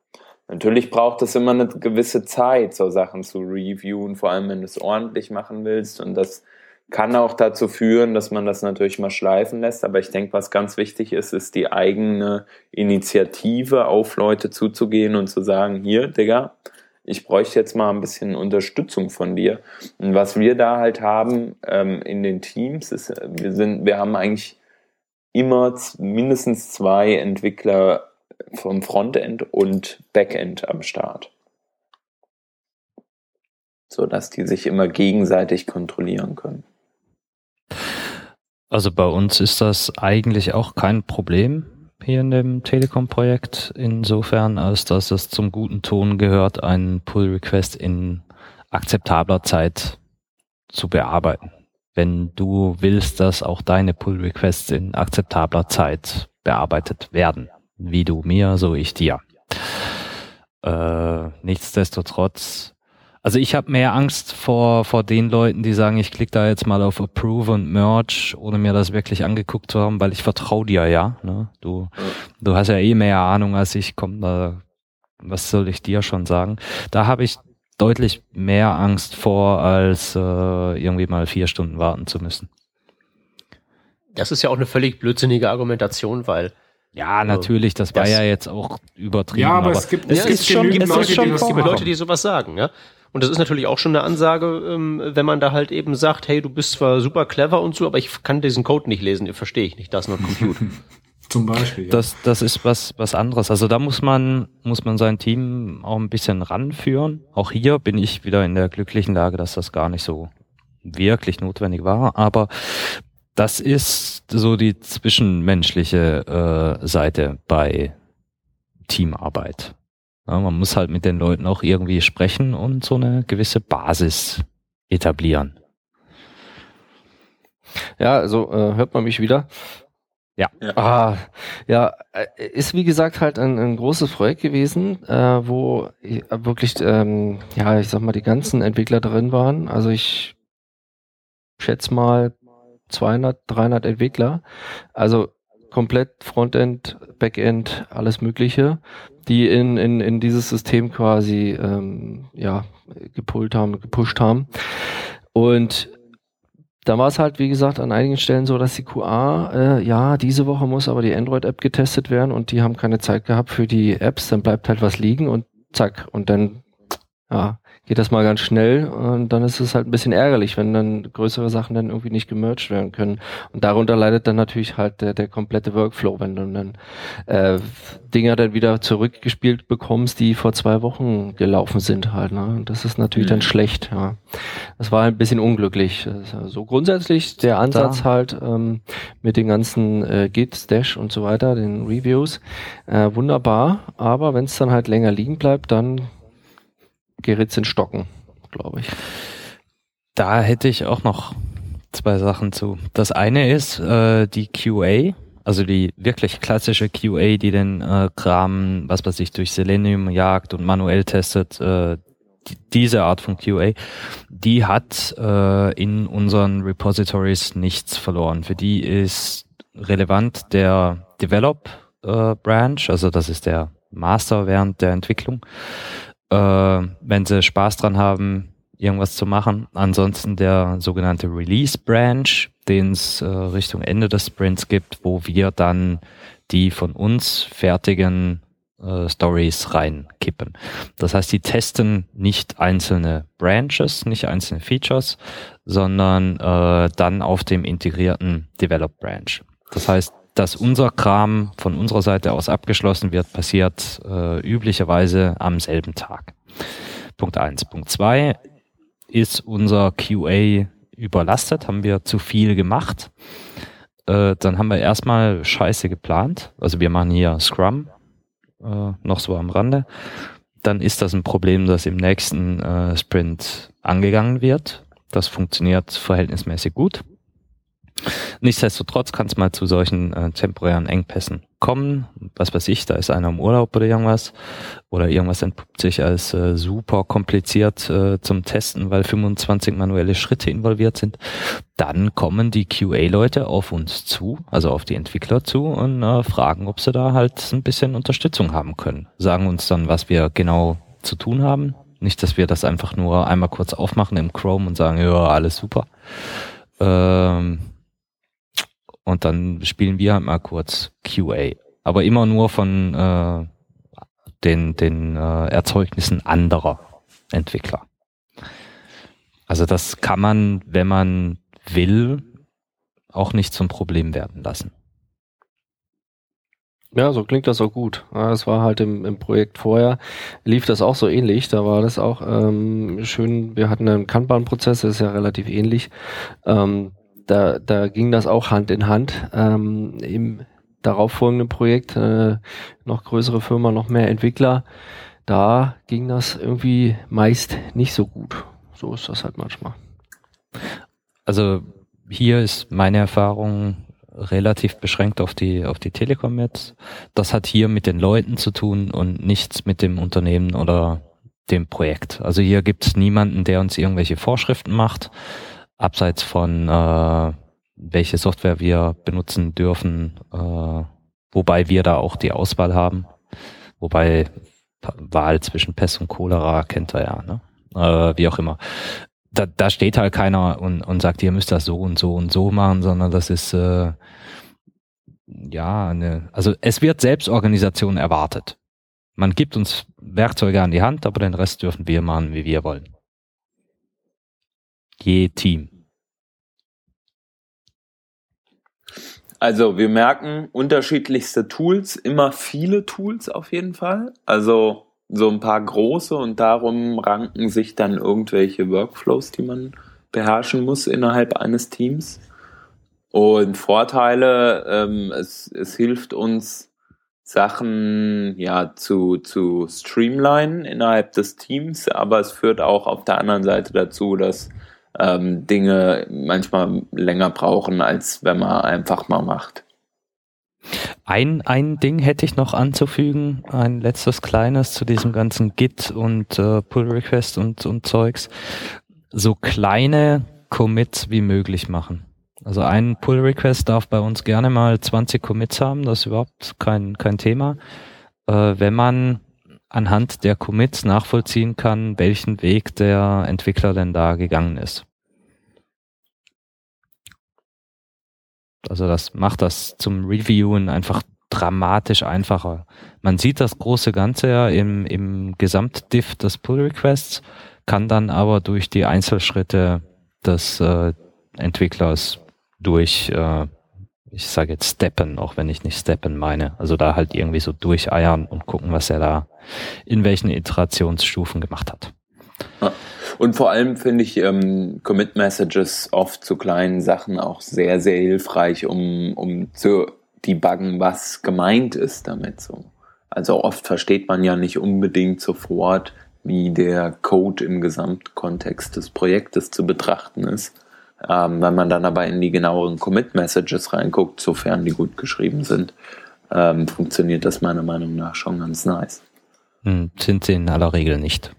Natürlich braucht es immer eine gewisse Zeit, so Sachen zu reviewen, vor allem wenn du es ordentlich machen willst und das kann auch dazu führen, dass man das natürlich mal schleifen lässt. Aber ich denke, was ganz wichtig ist, ist die eigene Initiative auf Leute zuzugehen und zu sagen, hier, Digga, ich bräuchte jetzt mal ein bisschen Unterstützung von dir. Und was wir da halt haben ähm, in den Teams, ist, wir sind, wir haben eigentlich immer mindestens zwei Entwickler vom Frontend und Backend am Start. So dass die sich immer gegenseitig kontrollieren können.
Also bei uns ist das eigentlich auch kein Problem hier in dem Telekom-Projekt, insofern, als dass es zum guten Ton gehört, einen Pull-Request in akzeptabler Zeit zu bearbeiten. Wenn du willst, dass auch deine Pull-Requests in akzeptabler Zeit bearbeitet werden, wie du mir, so ich dir. Äh, nichtsdestotrotz also ich habe mehr Angst vor, vor den Leuten, die sagen, ich klicke da jetzt mal auf Approve und Merge, ohne mir das wirklich angeguckt zu haben, weil ich vertraue dir ja. Ne? Du, du hast ja eh mehr Ahnung als ich, komm, da, was soll ich dir schon sagen? Da habe ich deutlich mehr Angst vor, als äh, irgendwie mal vier Stunden warten zu müssen.
Das ist ja auch eine völlig blödsinnige Argumentation, weil
ja, natürlich, das, das war ja jetzt auch übertrieben.
Ja, aber, aber es gibt, es gibt schon,
es Leute, schon die, Leute, die sowas sagen, ja. Und das ist natürlich auch schon eine Ansage, ähm, wenn man da halt eben sagt, hey, du bist zwar super clever und so, aber ich kann diesen Code nicht lesen, verstehe ich nicht, das ist not compute. *laughs*
Zum Beispiel. Ja.
Das, das ist was, was anderes. Also da muss man, muss man sein Team auch ein bisschen ranführen. Auch hier bin ich wieder in der glücklichen Lage, dass das gar nicht so wirklich notwendig war. Aber das ist so die zwischenmenschliche äh, Seite bei Teamarbeit. Ja, man muss halt mit den Leuten auch irgendwie sprechen und so eine gewisse Basis etablieren.
Ja, also äh, hört man mich wieder?
Ja.
Ja, ah, ja äh, ist wie gesagt halt ein, ein großes Projekt gewesen, äh, wo wirklich, ähm, ja, ich sag mal, die ganzen Entwickler drin waren. Also ich schätze mal 200, 300 Entwickler. Also komplett Frontend, Backend, alles Mögliche die in, in, in dieses System quasi ähm, ja, gepult haben, gepusht haben. Und da war es halt, wie gesagt, an einigen Stellen so, dass die QA, äh, ja, diese Woche muss aber die Android-App getestet werden und die haben keine Zeit gehabt für die Apps, dann bleibt halt was liegen und zack, und dann, ja, geht das mal ganz schnell und dann ist es halt ein bisschen ärgerlich, wenn dann größere Sachen dann irgendwie nicht gemerged werden können. Und darunter leidet dann natürlich halt der, der komplette Workflow, wenn du dann äh, Dinger dann wieder zurückgespielt bekommst, die vor zwei Wochen gelaufen sind halt. Ne? Und das ist natürlich mhm. dann schlecht, ja. Das war ein bisschen unglücklich. So also grundsätzlich der Ansatz da. halt ähm, mit den ganzen äh, Git, Stash und so weiter, den Reviews, äh, wunderbar, aber wenn es dann halt länger liegen bleibt, dann gerät in Stocken, glaube ich.
Da hätte ich auch noch zwei Sachen zu. Das eine ist äh, die QA, also die wirklich klassische QA, die den äh, Kram, was weiß ich, durch Selenium jagt und manuell testet, äh, die, diese Art von QA, die hat äh, in unseren Repositories nichts verloren. Für die ist relevant der Develop äh, Branch, also das ist der Master während der Entwicklung äh, wenn sie Spaß dran haben, irgendwas zu machen. Ansonsten der sogenannte Release Branch, den es äh, Richtung Ende des Sprints gibt, wo wir dann die von uns fertigen äh, Stories reinkippen. Das heißt, die testen nicht einzelne Branches, nicht einzelne Features, sondern äh, dann auf dem integrierten Develop Branch. Das heißt, dass unser Kram von unserer Seite aus abgeschlossen wird, passiert äh, üblicherweise am selben Tag. Punkt eins. Punkt zwei ist unser QA überlastet, haben wir zu viel gemacht. Äh, dann haben wir erstmal Scheiße geplant. Also wir machen hier Scrum, äh, noch so am Rande. Dann ist das ein Problem, das im nächsten äh, Sprint angegangen wird. Das funktioniert verhältnismäßig gut. Nichtsdestotrotz kann es mal zu solchen äh, temporären Engpässen kommen. Was weiß ich, da ist einer im Urlaub oder irgendwas. Oder irgendwas entpuppt sich als äh, super kompliziert äh, zum Testen, weil 25 manuelle Schritte involviert sind. Dann kommen die QA-Leute auf uns zu, also auf die Entwickler zu und äh, fragen, ob sie da halt ein bisschen Unterstützung haben können. Sagen uns dann, was wir genau zu tun haben. Nicht, dass wir das einfach nur einmal kurz aufmachen im Chrome und sagen, ja, alles super Ähm, und dann spielen wir halt mal kurz QA. Aber immer nur von äh, den, den äh, Erzeugnissen anderer Entwickler. Also das kann man, wenn man will, auch nicht zum Problem werden lassen.
Ja, so klingt das auch gut. Es war halt im, im Projekt vorher, lief das auch so ähnlich. Da war das auch ähm, schön, wir hatten einen Kanban-Prozess, das ist ja relativ ähnlich. Ähm, da, da ging das auch Hand in Hand. Ähm, Im darauffolgenden Projekt, äh, noch größere Firma, noch mehr Entwickler, da ging das irgendwie meist nicht so gut. So ist das halt manchmal.
Also hier ist meine Erfahrung relativ beschränkt auf die, auf die Telekom jetzt. Das hat hier mit den Leuten zu tun und nichts mit dem Unternehmen oder dem Projekt. Also hier gibt es niemanden, der uns irgendwelche Vorschriften macht, abseits von äh, welche Software wir benutzen dürfen, äh, wobei wir da auch die Auswahl haben. Wobei Wahl zwischen Pest und Cholera kennt er ja, ne? Äh, wie auch immer da, da steht halt keiner und, und sagt, ihr müsst das so und so und so machen, sondern das ist äh, ja eine, also es wird Selbstorganisation erwartet. Man gibt uns Werkzeuge an die Hand, aber den Rest dürfen wir machen, wie wir wollen. Je Team.
Also wir merken unterschiedlichste Tools, immer viele Tools auf jeden Fall. Also so ein paar große und darum ranken sich dann irgendwelche Workflows, die man beherrschen muss innerhalb eines Teams. Und Vorteile, ähm, es, es hilft uns, Sachen ja zu, zu streamlinen innerhalb des Teams, aber es führt auch auf der anderen Seite dazu, dass ähm, Dinge manchmal länger brauchen, als wenn man einfach mal macht.
Ein, ein Ding hätte ich noch anzufügen, ein letztes kleines zu diesem ganzen Git und äh, Pull Request und, und Zeugs. So kleine Commits wie möglich machen. Also ein Pull Request darf bei uns gerne mal 20 Commits haben, das ist überhaupt kein, kein Thema. Äh, wenn man anhand der Commits nachvollziehen kann, welchen Weg der Entwickler denn da gegangen ist. Also das macht das zum Reviewen einfach dramatisch einfacher. Man sieht das große Ganze ja im, im Gesamtdiff des Pull Requests, kann dann aber durch die Einzelschritte des äh, Entwicklers durch, äh, ich sage jetzt steppen, auch wenn ich nicht steppen meine, also da halt irgendwie so durcheiern und gucken, was er da in welchen Iterationsstufen gemacht hat.
Und vor allem finde ich ähm, Commit Messages oft zu kleinen Sachen auch sehr, sehr hilfreich, um, um zu debuggen, was gemeint ist damit so. Also oft versteht man ja nicht unbedingt sofort, wie der Code im Gesamtkontext des Projektes zu betrachten ist. Ähm, wenn man dann aber in die genaueren Commit-Messages reinguckt, sofern die gut geschrieben sind, ähm, funktioniert das meiner Meinung nach schon ganz nice.
Hm, sind sie in aller Regel nicht.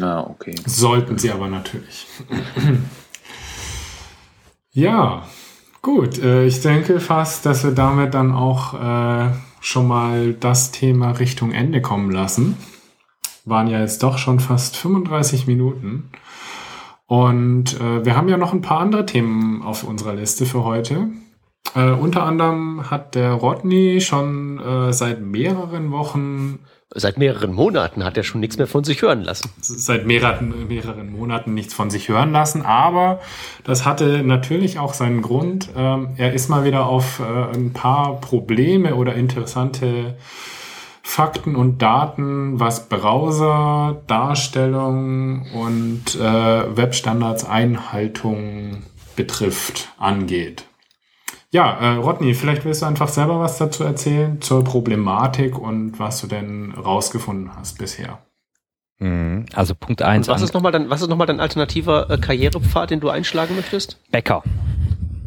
Ah, okay.
Sollten sie aber natürlich. *laughs* ja, gut. Äh, ich denke fast, dass wir damit dann auch äh, schon mal das Thema Richtung Ende kommen lassen. Waren ja jetzt doch schon fast 35 Minuten. Und äh, wir haben ja noch ein paar andere Themen auf unserer Liste für heute. Äh, unter anderem hat der Rodney schon äh, seit mehreren Wochen
Seit mehreren Monaten hat er schon nichts mehr von sich hören lassen.
Seit mehreren, mehreren Monaten nichts von sich hören lassen, aber das hatte natürlich auch seinen Grund. Ähm, er ist mal wieder auf äh, ein paar Probleme oder interessante Fakten und Daten, was Browser, Darstellung und äh, Webstandards Einhaltung betrifft, angeht. Ja, äh, Rodney, vielleicht willst du einfach selber was dazu erzählen zur Problematik und was du denn rausgefunden hast bisher.
Mhm. Also Punkt eins.
was ist nochmal dein, was ist noch mal dein alternativer äh, Karrierepfad, den du einschlagen möchtest?
Bäcker.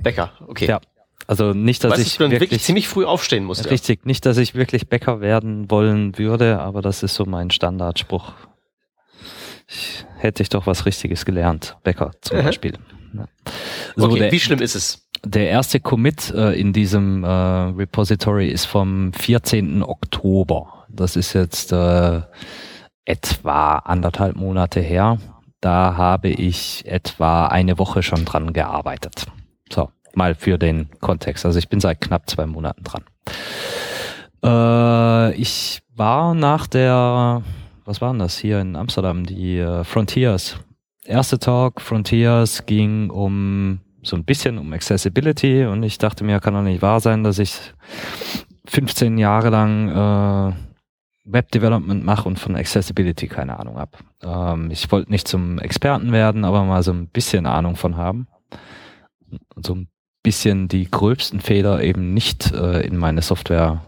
Bäcker, okay.
Ja. Also nicht, dass weißt, ich
wirklich, wirklich, ziemlich früh aufstehen musst.
Richtig, nicht, dass ich wirklich Bäcker werden wollen würde, aber das ist so mein Standardspruch. Ich, hätte ich doch was Richtiges gelernt, Bäcker zum Beispiel. Ja.
So, okay, der, wie schlimm ist es?
Der erste Commit äh, in diesem äh, Repository ist vom 14. Oktober. Das ist jetzt äh, etwa anderthalb Monate her. Da habe ich etwa eine Woche schon dran gearbeitet. So, mal für den Kontext. Also ich bin seit knapp zwei Monaten dran. Äh, ich war nach der, was war denn das hier in Amsterdam, die äh, Frontiers. Erste Talk, Frontiers, ging um so ein bisschen um Accessibility und ich dachte mir, kann doch nicht wahr sein, dass ich 15 Jahre lang äh, Web Development mache und von Accessibility keine Ahnung habe. Ähm, ich wollte nicht zum Experten werden, aber mal so ein bisschen Ahnung von haben. So ein bisschen die gröbsten Fehler eben nicht äh, in meine Software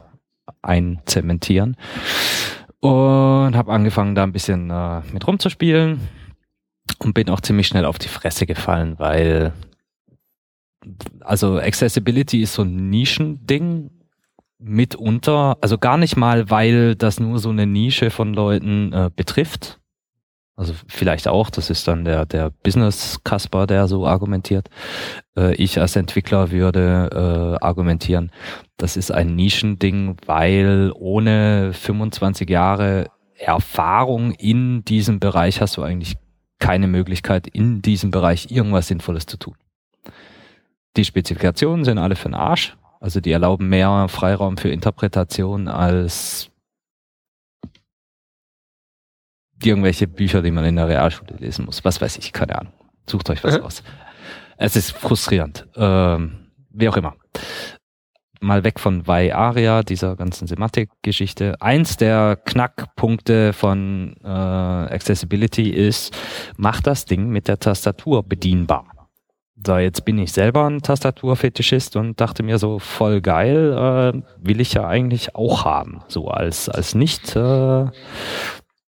einzementieren. Und habe angefangen, da ein bisschen äh, mit rumzuspielen und bin auch ziemlich schnell auf die Fresse gefallen, weil also Accessibility ist so ein Nischending mitunter, also gar nicht mal, weil das nur so eine Nische von Leuten äh, betrifft. Also vielleicht auch, das ist dann der, der Business-Kasper, der so argumentiert. Äh, ich als Entwickler würde äh, argumentieren, das ist ein Nischending, weil ohne 25 Jahre Erfahrung in diesem Bereich hast du eigentlich keine Möglichkeit, in diesem Bereich irgendwas Sinnvolles zu tun. Die Spezifikationen sind alle für den Arsch. Also die erlauben mehr Freiraum für Interpretation als irgendwelche Bücher, die man in der Realschule lesen muss. Was weiß ich, keine Ahnung. Sucht euch was mhm. aus. Es ist frustrierend. Ähm, wie auch immer. Mal weg von Vai Aria, dieser ganzen Semantik-Geschichte. Eins der Knackpunkte von äh, Accessibility ist, macht das Ding mit der Tastatur bedienbar so, jetzt bin ich selber ein Tastaturfetischist und dachte mir so, voll geil, äh, will ich ja eigentlich auch haben. So als, als nicht äh,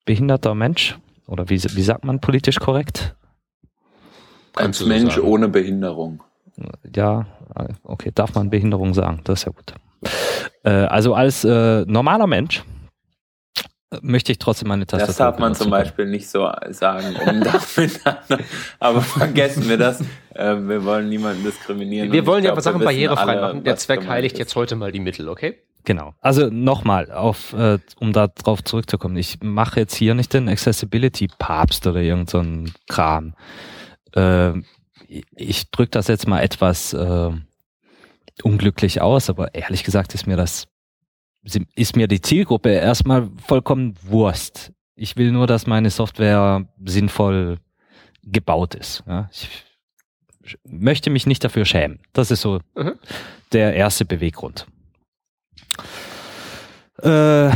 behinderter Mensch. Oder wie, wie sagt man politisch korrekt?
Als Mensch sagen. ohne Behinderung.
Ja, okay, darf man Behinderung sagen, das ist ja gut. Äh, also als äh, normaler Mensch möchte ich trotzdem meine Tastatur.
Das darf man zum Beispiel nicht so sagen, um *laughs* damit, aber vergessen wir das. Äh, wir wollen niemanden diskriminieren.
Wir wollen ja aber Sachen barrierefrei alle, machen. Der Zweck heiligt ist. jetzt heute mal die Mittel, okay?
Genau. Also nochmal, auf, äh, um da drauf zurückzukommen. Ich mache jetzt hier nicht den Accessibility-Papst oder irgend so ein Kram. Äh, ich drücke das jetzt mal etwas äh, unglücklich aus, aber ehrlich gesagt ist mir das ist mir die Zielgruppe erstmal vollkommen Wurst. Ich will nur, dass meine Software sinnvoll gebaut ist. Ja, ich möchte mich nicht dafür schämen. Das ist so mhm. der erste Beweggrund. Äh,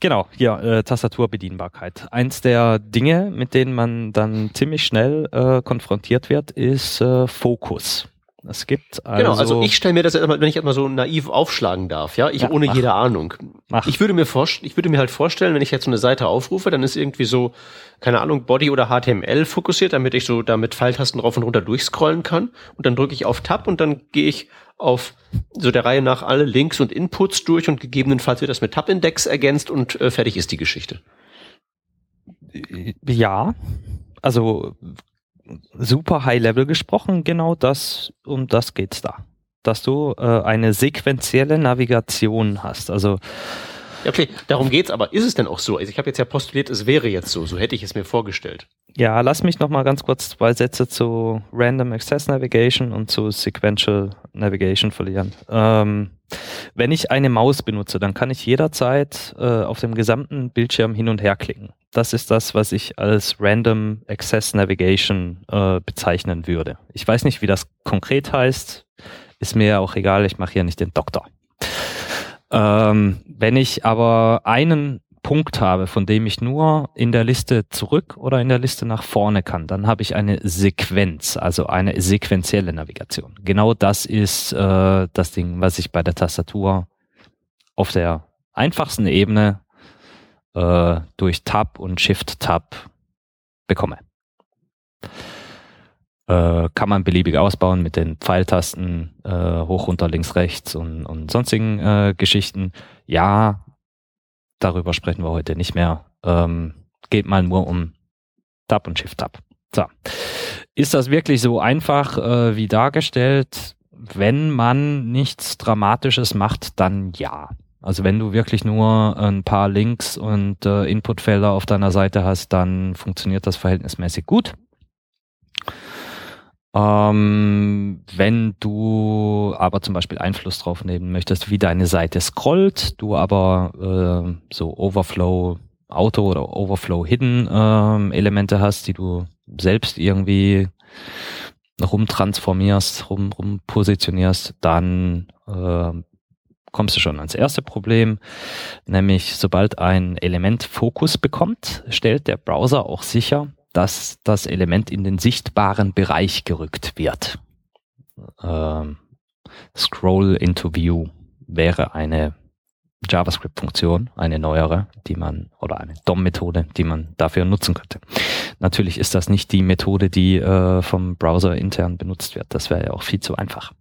genau, ja, äh, Tastaturbedienbarkeit. Eins der Dinge, mit denen man dann ziemlich schnell äh, konfrontiert wird, ist äh, Fokus. Es gibt
also genau, also, also ich stelle mir das, wenn ich erstmal so naiv aufschlagen darf, ja, ich ja, ohne mach. jede Ahnung. Mach. Ich würde mir ich würde mir halt vorstellen, wenn ich jetzt so eine Seite aufrufe, dann ist irgendwie so, keine Ahnung, Body oder HTML fokussiert, damit ich so da mit Pfeiltasten rauf und runter durchscrollen kann. Und dann drücke ich auf Tab und dann gehe ich auf so der Reihe nach alle Links und Inputs durch und gegebenenfalls wird das mit Tab-Index ergänzt und äh, fertig ist die Geschichte.
Ja, also super High Level gesprochen, genau das, um das geht's da. Dass du äh, eine sequentielle Navigation hast. Also
ja, okay, darum geht's, aber ist es denn auch so? Also ich habe jetzt ja postuliert, es wäre jetzt so, so hätte ich es mir vorgestellt.
Ja, lass mich noch mal ganz kurz zwei Sätze zu Random Access Navigation und zu Sequential Navigation verlieren. Ähm, wenn ich eine Maus benutze, dann kann ich jederzeit äh, auf dem gesamten Bildschirm hin und her klicken. Das ist das, was ich als Random Access Navigation äh, bezeichnen würde. Ich weiß nicht, wie das konkret heißt. Ist mir auch egal, ich mache hier nicht den Doktor. Ähm, wenn ich aber einen Punkt habe, von dem ich nur in der Liste zurück oder in der Liste nach vorne kann, dann habe ich eine Sequenz, also eine sequenzielle Navigation. Genau das ist äh, das Ding, was ich bei der Tastatur auf der einfachsten Ebene äh, durch Tab und Shift-Tab bekomme. Äh, kann man beliebig ausbauen mit den Pfeiltasten äh, hoch, runter, links, rechts und, und sonstigen äh, Geschichten. Ja, darüber sprechen wir heute nicht mehr. Ähm, geht mal nur um Tab und Shift-Tab. So. Ist das wirklich so einfach äh, wie dargestellt? Wenn man nichts Dramatisches macht, dann ja. Also wenn du wirklich nur ein paar Links und äh, Inputfelder auf deiner Seite hast, dann funktioniert das verhältnismäßig gut. Ähm, wenn du aber zum Beispiel Einfluss drauf nehmen möchtest, wie deine Seite scrollt, du aber äh, so Overflow Auto oder Overflow Hidden ähm, Elemente hast, die du selbst irgendwie rumtransformierst, rum, rum positionierst, dann äh, kommst du schon ans erste Problem, nämlich sobald ein Element Fokus bekommt, stellt der Browser auch sicher, dass das Element in den sichtbaren Bereich gerückt wird. Ähm, Scroll into View wäre eine JavaScript-Funktion, eine neuere, die man, oder eine DOM-Methode, die man dafür nutzen könnte. Natürlich ist das nicht die Methode, die äh, vom Browser intern benutzt wird. Das wäre ja auch viel zu einfach.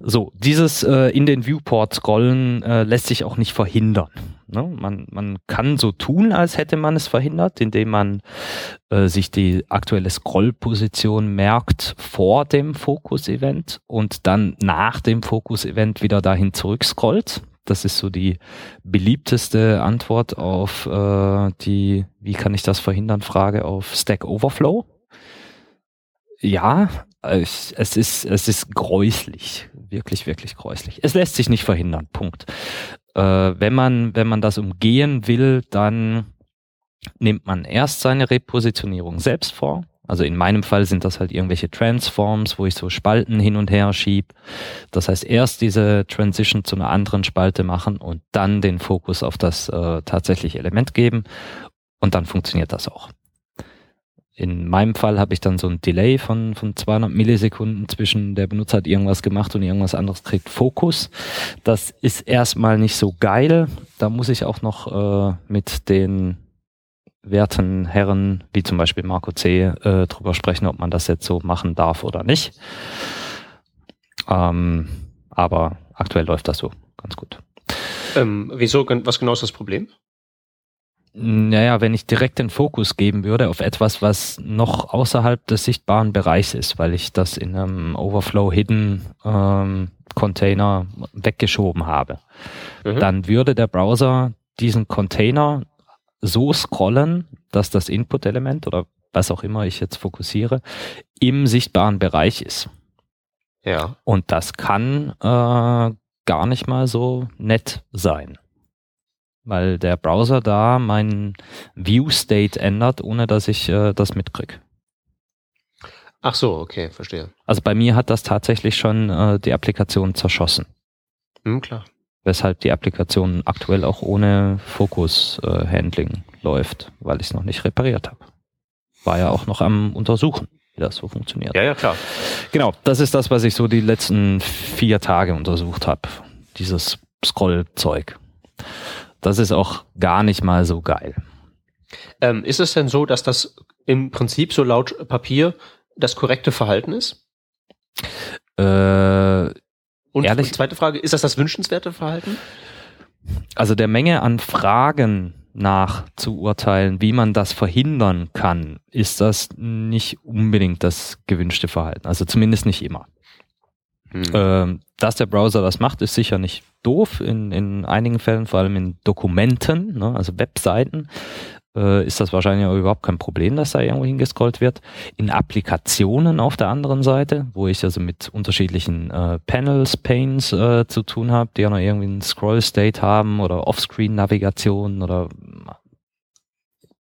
So, dieses äh, in den Viewport scrollen äh, lässt sich auch nicht verhindern. Ne? Man, man kann so tun, als hätte man es verhindert, indem man äh, sich die aktuelle Scrollposition merkt vor dem Fokus-Event und dann nach dem Fokus-Event wieder dahin zurückscrollt. Das ist so die beliebteste Antwort auf äh, die, wie kann ich das verhindern, Frage auf Stack Overflow. Ja, es ist, es ist gräuslich. Wirklich, wirklich gräuslich. Es lässt sich nicht verhindern. Punkt. Äh, wenn man, wenn man das umgehen will, dann nimmt man erst seine Repositionierung selbst vor. Also in meinem Fall sind das halt irgendwelche Transforms, wo ich so Spalten hin und her schieb. Das heißt, erst diese Transition zu einer anderen Spalte machen und dann den Fokus auf das äh, tatsächliche Element geben. Und dann funktioniert das auch. In meinem Fall habe ich dann so ein Delay von, von 200 Millisekunden zwischen der Benutzer hat irgendwas gemacht und irgendwas anderes kriegt Fokus. Das ist erstmal nicht so geil. Da muss ich auch noch äh, mit den werten Herren, wie zum Beispiel Marco C., äh, drüber sprechen, ob man das jetzt so machen darf oder nicht. Ähm, aber aktuell läuft das so ganz gut.
Ähm, wieso, was genau ist das Problem?
Naja, wenn ich direkt den Fokus geben würde auf etwas, was noch außerhalb des sichtbaren Bereichs ist, weil ich das in einem Overflow Hidden ähm, Container weggeschoben habe, mhm. dann würde der Browser diesen Container so scrollen, dass das Input-Element oder was auch immer ich jetzt fokussiere, im sichtbaren Bereich ist. Ja. Und das kann äh, gar nicht mal so nett sein weil der Browser da meinen View-State ändert, ohne dass ich äh, das mitkriege.
Ach so, okay, verstehe.
Also bei mir hat das tatsächlich schon äh, die Applikation zerschossen.
Hm, klar.
Weshalb die Applikation aktuell auch ohne Fokus-Handling äh, läuft, weil ich es noch nicht repariert habe. War ja auch noch am Untersuchen, wie das so funktioniert.
Ja, ja, klar.
Genau, das ist das, was ich so die letzten vier Tage untersucht habe. Dieses Scroll-Zeug. Das ist auch gar nicht mal so geil.
Ähm, ist es denn so, dass das im Prinzip so laut Papier das korrekte Verhalten ist?
Äh,
und ehrlich? zweite Frage, ist das das wünschenswerte Verhalten?
Also der Menge an Fragen nach zu urteilen, wie man das verhindern kann, ist das nicht unbedingt das gewünschte Verhalten. Also zumindest nicht immer. Hm. Ähm, dass der Browser das macht, ist sicher nicht doof. In, in einigen Fällen, vor allem in Dokumenten, ne, also Webseiten, äh, ist das wahrscheinlich auch überhaupt kein Problem, dass da irgendwo hingescrollt wird. In Applikationen auf der anderen Seite, wo ich also mit unterschiedlichen äh, Panels, Panes äh, zu tun habe, die ja noch irgendwie einen Scroll-State haben oder Offscreen-Navigation oder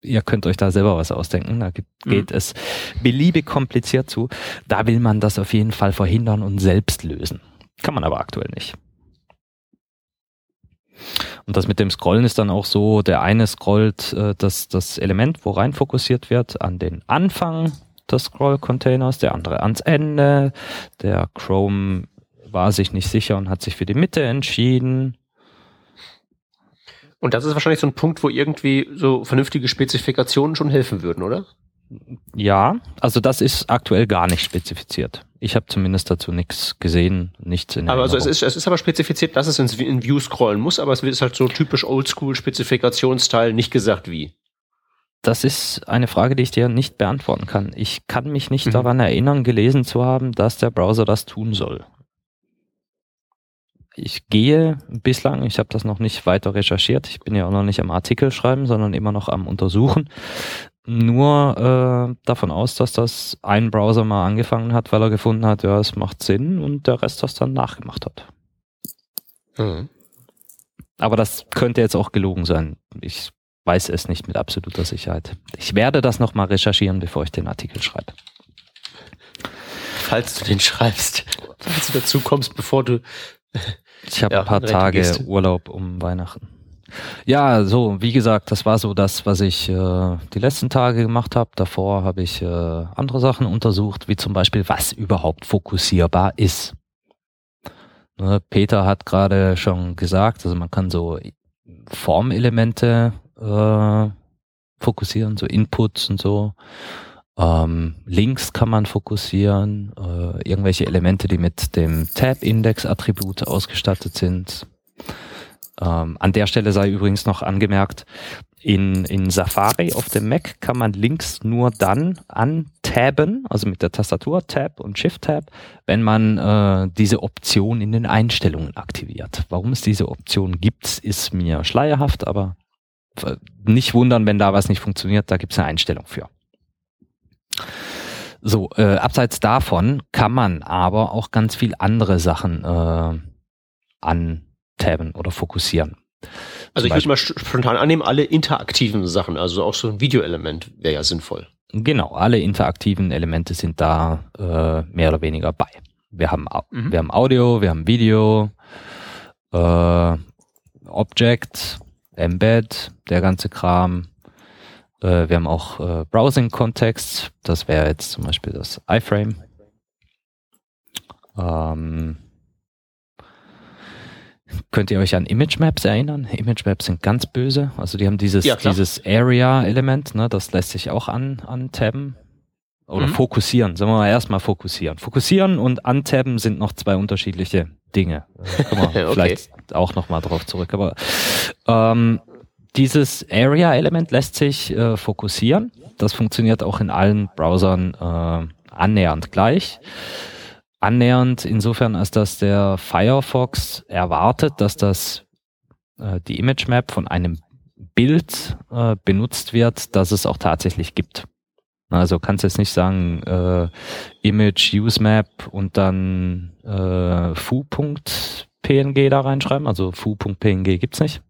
ihr könnt euch da selber was ausdenken. Da geht mhm. es beliebig kompliziert zu. Da will man das auf jeden Fall verhindern und selbst lösen. Kann man aber aktuell nicht. Und das mit dem Scrollen ist dann auch so, der eine scrollt äh, das, das Element, wo rein fokussiert wird, an den Anfang des Scroll-Containers, der andere ans Ende. Der Chrome war sich nicht sicher und hat sich für die Mitte entschieden.
Und das ist wahrscheinlich so ein Punkt, wo irgendwie so vernünftige Spezifikationen schon helfen würden, oder?
Ja, also das ist aktuell gar nicht spezifiziert. Ich habe zumindest dazu nichts gesehen, nichts
in der Aber also es ist, es ist aber spezifiziert, dass es ins, in View scrollen muss, aber es ist halt so typisch Oldschool-Spezifikationsteil, nicht gesagt wie.
Das ist eine Frage, die ich dir nicht beantworten kann. Ich kann mich nicht mhm. daran erinnern, gelesen zu haben, dass der Browser das tun soll ich gehe bislang, ich habe das noch nicht weiter recherchiert, ich bin ja auch noch nicht am Artikel schreiben, sondern immer noch am Untersuchen, nur äh, davon aus, dass das ein Browser mal angefangen hat, weil er gefunden hat, ja, es macht Sinn und der Rest das dann nachgemacht hat.
Mhm.
Aber das könnte jetzt auch gelogen sein. Ich weiß es nicht mit absoluter Sicherheit. Ich werde das nochmal recherchieren, bevor ich den Artikel schreibe.
Falls du den schreibst, falls du dazu kommst, bevor du.
Ich habe
Ja,
ein paar Tage. Urlaub um Weihnachten. Ja, so, wie gesagt, das war so das, was ich äh, die letzten Tage gemacht habe. Davor habe ich äh, andere Sachen untersucht, wie zum Beispiel, was überhaupt fokussierbar ist. Ne, Peter hat gerade schon gesagt, also man kann so Formelemente äh, fokussieren, so Inputs und so. Ähm, Links kann man fokussieren, äh, irgendwelche Elemente, die mit dem Tab-Index-Attribut ausgestattet sind. Ähm, an der Stelle sei übrigens noch angemerkt, in, in Safari auf dem Mac kann man Links nur dann antaben, also mit der Tastatur Tab und Shift Tab, wenn man äh, diese Option in den Einstellungen aktiviert. Warum es diese Option gibt, ist mir schleierhaft, aber äh, nicht wundern, wenn da was nicht funktioniert, da gibt es eine Einstellung für. So, äh, abseits davon kann man aber auch ganz viel andere Sachen äh, antaben oder fokussieren.
Also ich würde mal spontan annehmen, alle interaktiven Sachen, also auch so ein Videoelement wäre ja sinnvoll.
Genau, alle interaktiven Elemente sind da äh, mehr oder weniger bei. Wir haben,
Mhm.
wir haben Audio, wir haben Video, äh, Object, Embed, der ganze Kram. Äh, wir haben auch äh, Browsing-Kontext, das wäre jetzt zum Beispiel das iFrame. Ähm, könnt ihr euch an Image Maps erinnern? Image Maps sind ganz böse. Also die haben dieses,
Ja,
dieses Area-Element, ne, das lässt sich auch an, antabben. Oder
Mhm.
fokussieren. Sagen wir mal erstmal fokussieren. Fokussieren und antabben sind noch zwei unterschiedliche Dinge. Kommen wir *laughs*
Okay.
vielleicht auch nochmal drauf zurück. Aber ähm, dieses Area-Element lässt sich äh, fokussieren. Das funktioniert auch in allen Browsern äh, annähernd gleich. Annähernd insofern, als dass der Firefox erwartet, dass das äh, die Image Map von einem Bild äh, benutzt wird, das es auch tatsächlich gibt. Also kannst jetzt nicht sagen äh, Image Use Map und dann äh, foo.png da reinschreiben. Also foo.png gibt's nicht.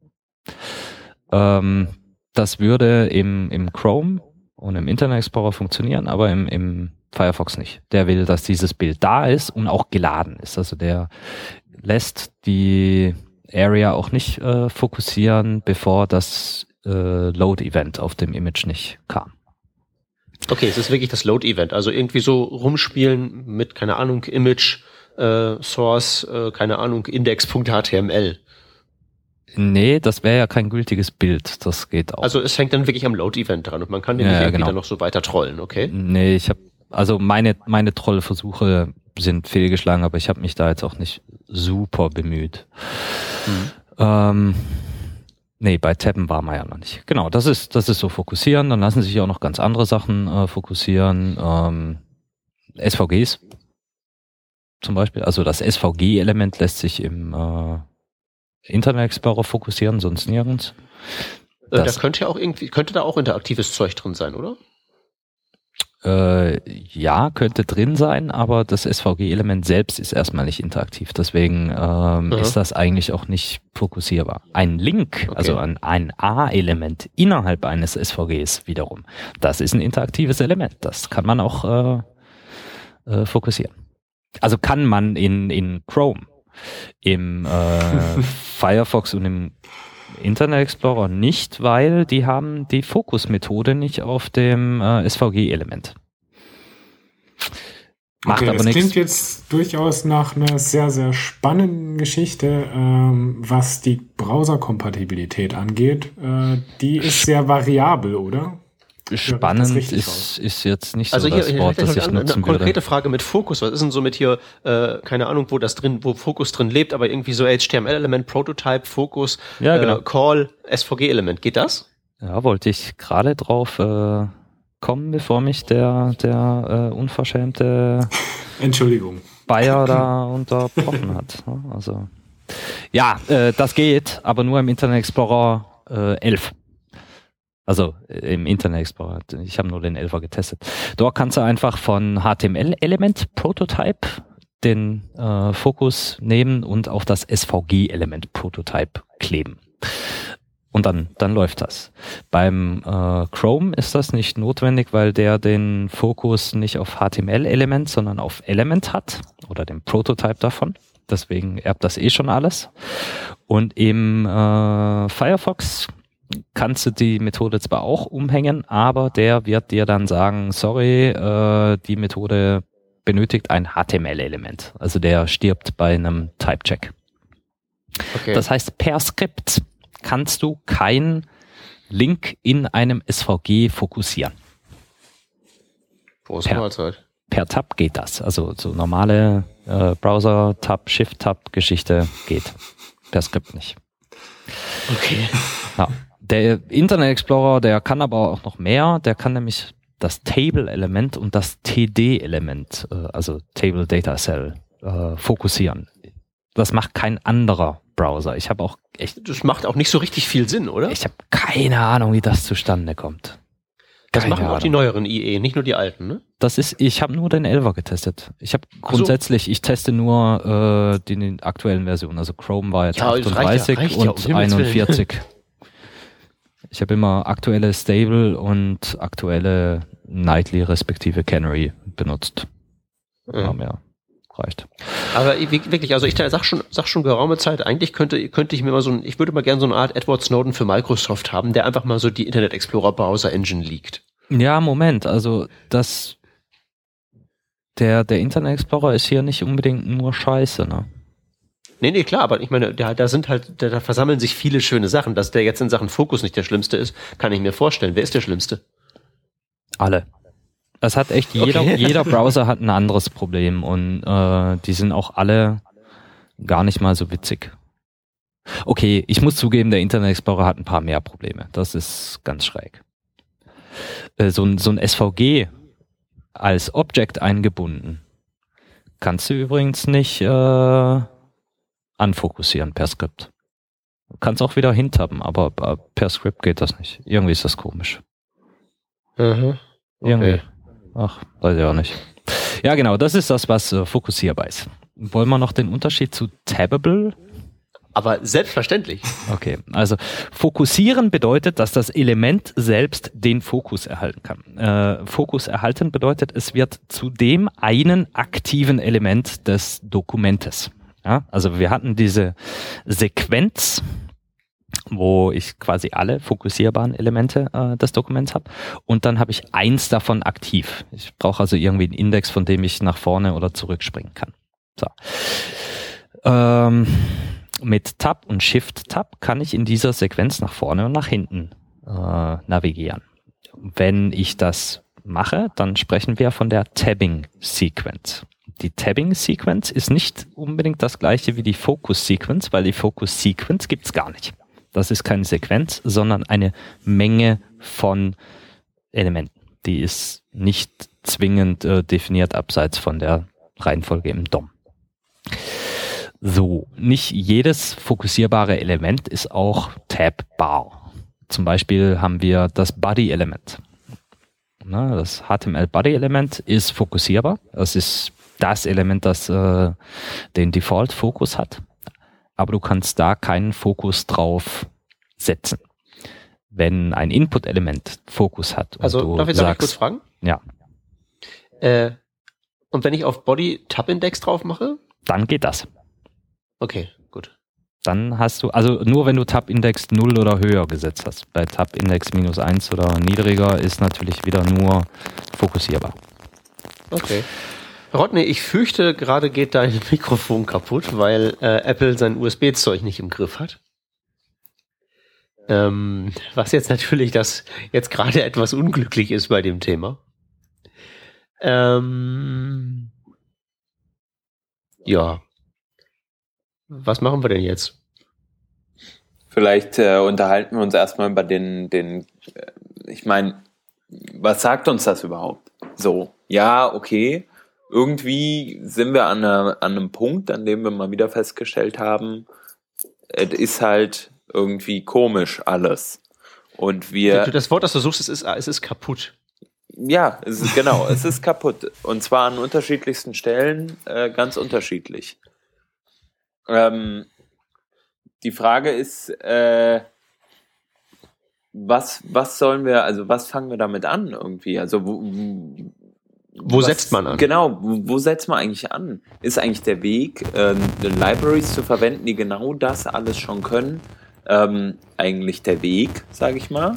Ähm, das würde im, im Chrome und im Internet Explorer funktionieren, aber im, im Firefox nicht. Der will, dass dieses Bild da ist und auch geladen ist. Also der lässt die Area auch nicht äh, fokussieren, bevor das äh, Load-Event auf dem Image nicht kam.
Okay, es ist wirklich das Load-Event. Also irgendwie so rumspielen mit, keine Ahnung, Image, äh, Source, äh, keine Ahnung, Index.html.
Nee, das wäre ja kein gültiges Bild. Das geht auch.
Also es hängt dann wirklich am Load-Event dran und man kann den
Ja,
nicht irgendwie
genau.
dann noch so weiter trollen, okay?
Nee, ich habe also meine meine Trollversuche sind fehlgeschlagen, aber ich habe mich da jetzt auch nicht super bemüht. Ähm, nee, bei Tabben war man ja noch nicht. Genau, das ist das ist so fokussieren. Dann lassen sich auch noch ganz andere Sachen äh, fokussieren. Ähm, SVGs zum Beispiel, also das SVG-Element lässt sich im äh, Internet Explorer fokussieren, sonst nirgends.
Äh, da
Das-
könnte ja auch irgendwie, könnte da auch interaktives Zeug drin sein, oder?
Äh, ja, könnte drin sein, aber das SVG-Element selbst ist erstmal nicht interaktiv. Deswegen ähm, ist das eigentlich auch nicht fokussierbar. Ein Link,
Okay.
also ein, ein A-Element innerhalb eines SVGs wiederum, das ist ein interaktives Element. Das kann man auch äh, äh, fokussieren. Also kann man in, in Chrome, im äh, *laughs* Firefox und im Internet Explorer nicht, weil die haben die Fokusmethode nicht auf dem äh, SVG-Element. Macht
okay,
aber
das
nichts.
klingt jetzt durchaus nach einer sehr, sehr spannenden Geschichte, ähm, was die Browserkompatibilität angeht. Äh, die ist sehr variabel, oder?
Spannend
richtig
ist, ist jetzt nicht
Also
so
hier,
das
hier
Wort, das ich
eine, eine
nutzen
konkrete
würde.
Frage mit Fokus. Was ist denn so mit hier, äh, keine Ahnung, wo das drin, wo Fokus drin lebt, aber irgendwie so HTML-Element, Prototype, Fokus,
Ja, genau.
äh, Call, SVG-Element. Geht das?
Ja, wollte ich gerade drauf äh, kommen, bevor mich der, der äh, unverschämte *laughs*
Entschuldigung.
Bayer da unterbrochen hat. ne? Also ja, äh, das geht, aber nur im Internet Explorer äh, 11. Also äh, im Internet Explorer. Ich habe nur den 11er getestet. Dort kannst du einfach von HTML-Element Prototype den äh, Fokus nehmen und auf das SVG-Element Prototype kleben. Und dann, dann läuft das. Beim äh, Chrome ist das nicht notwendig, weil der den Fokus nicht auf HTML-Element, sondern auf Element hat oder den Prototype davon. Deswegen erbt das eh schon alles. Und im äh, Firefox kannst du die Methode zwar auch umhängen, aber der wird dir dann sagen, sorry, äh, die Methode benötigt ein HTML-Element. Also der stirbt bei einem Type-Check. Okay. Das heißt, per Skript kannst du kein Link in einem SVG fokussieren.
Prost per, Mahlzeit.
Per Tab geht das. Also so normale äh, Browser-Tab, Shift-Tab-Geschichte geht. Per Skript nicht.
Okay.
Ja. Der Internet Explorer, der kann aber auch noch mehr. Der kann nämlich das Table-Element und das TD-Element, äh, also Table Data Cell, äh, fokussieren. Das macht kein anderer Browser. Ich habe auch echt.
Das macht auch nicht so richtig viel Sinn, oder?
Ich habe keine Ahnung, wie das zustande kommt.
Das machen Ahnung. auch die neueren IE, nicht nur die alten, ne?
Das ist, ich habe nur den 11er getestet. Ich habe grundsätzlich, so. ich teste nur äh, die, die aktuellen Versionen. Also Chrome war jetzt ja, 38 reicht ja, reicht und ja, *laughs* 41. ich habe immer aktuelle Stable und aktuelle Nightly respektive Canary benutzt. Ja, ja. ja reicht.
Aber wirklich, also ich sag schon, sag schon geraume Zeit, eigentlich könnte, könnte ich mir mal so ein, ich würde mal gerne so eine Art Edward Snowden für Microsoft haben, der einfach mal so die Internet Explorer Browser Engine liegt.
Ja, Moment, also das, der, der Internet Explorer ist hier nicht unbedingt nur scheiße, ne?
Nee, nee, klar, aber ich meine, da, da sind halt, da, da versammeln sich viele schöne Sachen. Dass der jetzt in Sachen Fokus nicht der Schlimmste ist, kann ich mir vorstellen. Wer ist der Schlimmste?
Alle. Es hat echt jeder, okay. *laughs* jeder Browser hat ein anderes Problem und äh, die sind auch alle gar nicht mal so witzig. Okay, ich muss zugeben, der Internet Explorer hat ein paar mehr Probleme. Das ist ganz schräg. Äh, so, ein, so ein SVG als Object eingebunden kannst du übrigens nicht äh, anfokussieren per Skript. Du kannst auch wieder hintappen, aber per Skript geht das nicht. Irgendwie ist das komisch.
Mhm. Okay. Irgendwie.
Ach, weiß ich auch nicht. Ja, genau, das ist das, was äh, fokussierbar ist. Wollen wir noch den Unterschied zu Tabbable?
Aber selbstverständlich.
Okay, also fokussieren bedeutet, dass das Element selbst den Fokus erhalten kann. Äh, Fokus erhalten bedeutet, es wird zu dem einen aktiven Element des Dokumentes. Ja, also wir hatten diese Sequenz, wo ich quasi alle fokussierbaren Elemente äh, des Dokuments habe. Und dann habe ich eins davon aktiv. Ich brauche also irgendwie einen Index, von dem ich nach vorne oder zurück springen kann. So. Ähm, mit Tab und Shift-Tab kann ich in dieser Sequenz nach vorne und nach hinten äh, navigieren. Wenn ich das mache, dann sprechen wir von der Tabbing-Sequenz. Die Tabbing-Sequenz ist nicht unbedingt das gleiche wie die Focus-Sequenz, weil die Focus-Sequenz gibt's gar nicht. Das ist keine Sequenz, sondern eine Menge von Elementen. Die ist nicht zwingend äh, definiert abseits von der Reihenfolge im DOM. So, nicht jedes fokussierbare Element ist auch tabbar. Zum Beispiel haben wir das Body-Element. Das HTML-Body-Element ist fokussierbar. Das ist das Element, das äh, den Default-Fokus hat aber du kannst da keinen Fokus drauf setzen. Wenn ein Input-Element Fokus hat.
also darf ich sagst, kurz fragen?
Ja.
Äh, und wenn ich auf Body Tab-Index drauf mache?
Dann geht das.
Okay, gut.
Dann hast du, also nur wenn du Tab-Index 0 oder höher gesetzt hast. Bei Tab-Index minus 1 oder niedriger ist natürlich wieder nur fokussierbar.
Okay. Rodney, ich fürchte, gerade geht dein *laughs* Mikrofon kaputt, weil äh, Apple sein USB-Zeug nicht im Griff hat. Ähm, was jetzt natürlich das jetzt gerade etwas unglücklich ist bei dem Thema. Ähm, ja. Was machen wir denn jetzt?
Vielleicht äh, unterhalten wir uns erstmal über den, den, äh, ich meine, was sagt uns das überhaupt? So, ja, okay, irgendwie sind wir an, einer, an einem Punkt, an dem wir mal wieder festgestellt haben, es ist halt irgendwie komisch alles. Und wir.
Das Wort, das du suchst, es ist, es ist kaputt.
Ja, es ist, genau, *laughs* es ist kaputt. Und zwar an unterschiedlichsten Stellen äh, ganz unterschiedlich. Ähm, die Frage ist, äh, was, was sollen wir, also was fangen wir damit an irgendwie? Also wo,
wo was, setzt man an?
Genau, wo, setzt man eigentlich an? Ist eigentlich der Weg, äh, Libraries zu verwenden, die genau das alles schon können, ähm, eigentlich der Weg, sage ich mal?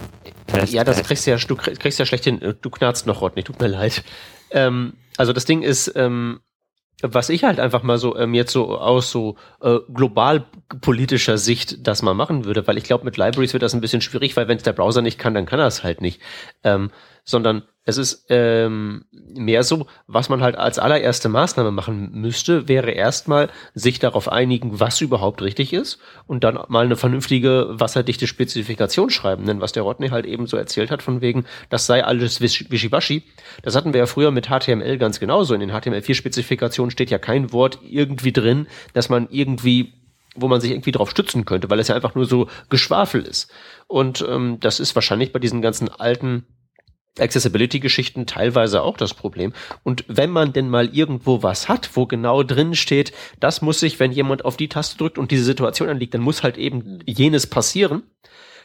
Ja, das kriegst du ja, du kriegst ja schlecht hin. Du knarzt noch, Rodney, tut mir leid. Ähm, also das Ding ist, ähm, was ich halt einfach mal so ähm, jetzt so aus so äh, global politischer Sicht das mal machen würde, weil ich glaube, mit Libraries wird das ein bisschen schwierig, weil wenn es der Browser nicht kann, dann kann er es halt nicht. Ähm, sondern es ist ähm, mehr so, was man halt als allererste Maßnahme machen müsste, wäre erstmal sich darauf einigen, was überhaupt richtig ist und dann mal eine vernünftige wasserdichte Spezifikation schreiben. Denn was der Rodney halt eben so erzählt hat, von wegen, das sei alles wischiwaschi, das hatten wir ja früher mit HTML ganz genauso. In den HTML4-Spezifikationen steht ja kein Wort irgendwie drin, dass man irgendwie wo man sich irgendwie drauf stützen könnte, weil es ja einfach nur so Geschwafel ist. Und ähm, das ist wahrscheinlich bei diesen ganzen alten Accessibility-Geschichten teilweise auch das Problem. Und wenn man denn mal irgendwo was hat, wo genau drin steht, das muss sich, wenn jemand auf die Taste drückt und diese Situation anliegt, dann muss halt eben jenes passieren,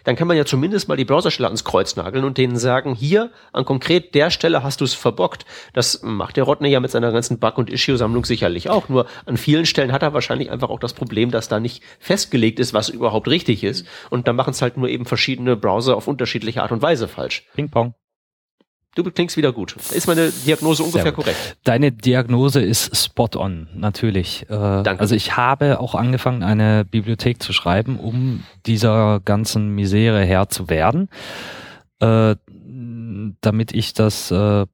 dann kann man ja zumindest mal die Browserstelle ans Kreuz nageln und denen sagen, hier an konkret der Stelle hast du es verbockt. Das macht der Rodney ja mit seiner ganzen Bug- und Issue-Sammlung sicherlich auch. Nur an vielen Stellen hat er wahrscheinlich einfach auch das Problem, dass da nicht festgelegt ist, was überhaupt richtig ist. Und da machen es halt nur eben verschiedene Browser auf unterschiedliche Art und Weise falsch.
Ping Pong.
Du klingst wieder gut. Ist meine Diagnose ungefähr korrekt?
Deine Diagnose ist spot on, natürlich. Äh, Danke. Also ich habe auch angefangen, eine Bibliothek zu schreiben, um dieser ganzen Misere Herr zu werden, äh, damit ich das äh,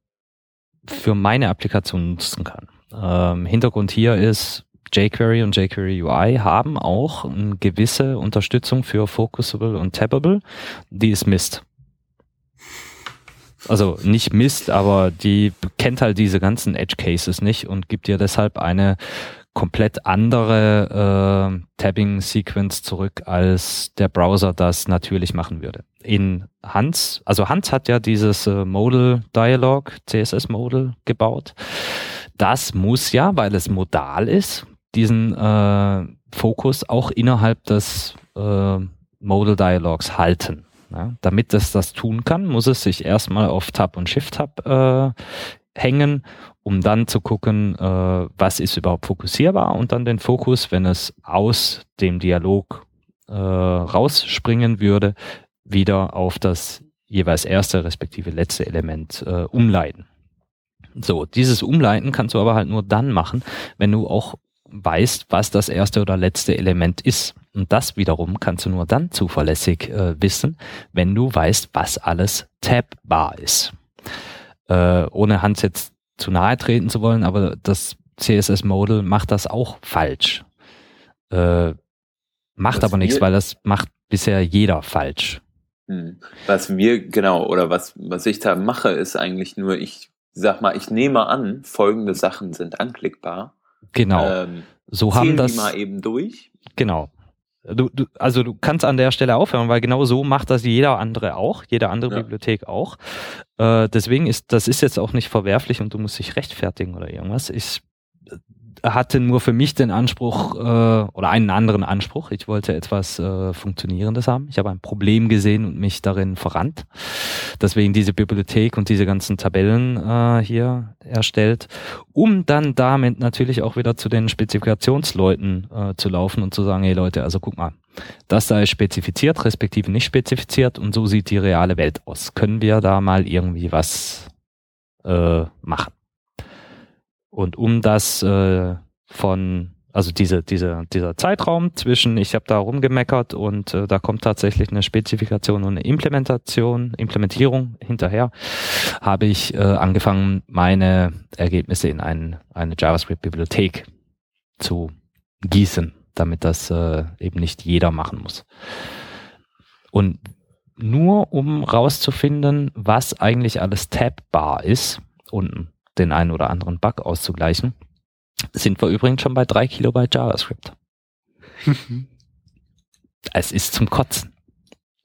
für meine Applikation nutzen kann. Ähm, Hintergrund hier ist, jQuery und jQuery UI haben auch eine gewisse Unterstützung für Focusable und Tabbable. Die ist Mist also nicht Mist, aber die kennt halt diese ganzen Edge Cases nicht und gibt dir deshalb eine komplett andere äh, Tabbing-Sequence zurück, als der Browser das natürlich machen würde. In Hans, also Hans hat ja dieses äh, Modal Dialog, CSS Modal gebaut. Das muss ja, weil es modal ist, diesen äh, Fokus auch innerhalb des äh, Modal Dialogs halten. Ja, damit es das tun kann, muss es sich erstmal auf Tab und Shift-Tab äh, hängen, um dann zu gucken, äh, was ist überhaupt fokussierbar und dann den Fokus, wenn es aus dem Dialog äh, rausspringen würde, wieder auf das jeweils erste respektive letzte Element äh, umleiten. So, dieses Umleiten kannst du aber halt nur dann machen, wenn du auch weißt, was das erste oder letzte Element ist. Und das wiederum kannst du nur dann zuverlässig äh, wissen, wenn du weißt, was alles tabbar ist. Äh, ohne Hans jetzt zu nahe treten zu wollen, aber das CSS-Model macht das auch falsch. Äh, macht was aber nichts, weil das macht bisher jeder falsch.
Hm. Was wir, genau, oder was, was ich da mache, ist eigentlich nur, ich sag mal, ich nehme an, folgende Sachen sind anklickbar.
Genau. Ähm, so haben das.
Die mal eben durch.
Genau. Du, du, also du kannst an der Stelle aufhören, weil genau so macht das jeder andere auch, jede andere ja. Bibliothek auch. Äh, deswegen ist das ist jetzt auch nicht verwerflich und du musst dich rechtfertigen oder irgendwas. Ich hatte nur für mich den Anspruch äh, oder einen anderen Anspruch. Ich wollte etwas äh, Funktionierendes haben. Ich habe ein Problem gesehen und mich darin verrannt. Deswegen diese Bibliothek und diese ganzen Tabellen äh, hier erstellt, um dann damit natürlich auch wieder zu den Spezifikationsleuten äh, zu laufen und zu sagen, hey Leute, also guck mal, das sei spezifiziert, respektive nicht spezifiziert und so sieht die reale Welt aus. Können wir da mal irgendwie was äh, machen? Und um das äh, von, also diese, diese, dieser Zeitraum zwischen, ich habe da rumgemeckert und äh, da kommt tatsächlich eine Spezifikation und eine Implementation, Implementierung hinterher, habe ich äh, angefangen, meine Ergebnisse in ein, eine JavaScript-Bibliothek zu gießen, damit das äh, eben nicht jeder machen muss. Und nur um rauszufinden, was eigentlich alles tabbar ist, unten den einen oder anderen Bug auszugleichen, sind wir übrigens schon bei drei Kilobyte JavaScript. *laughs* es ist zum Kotzen.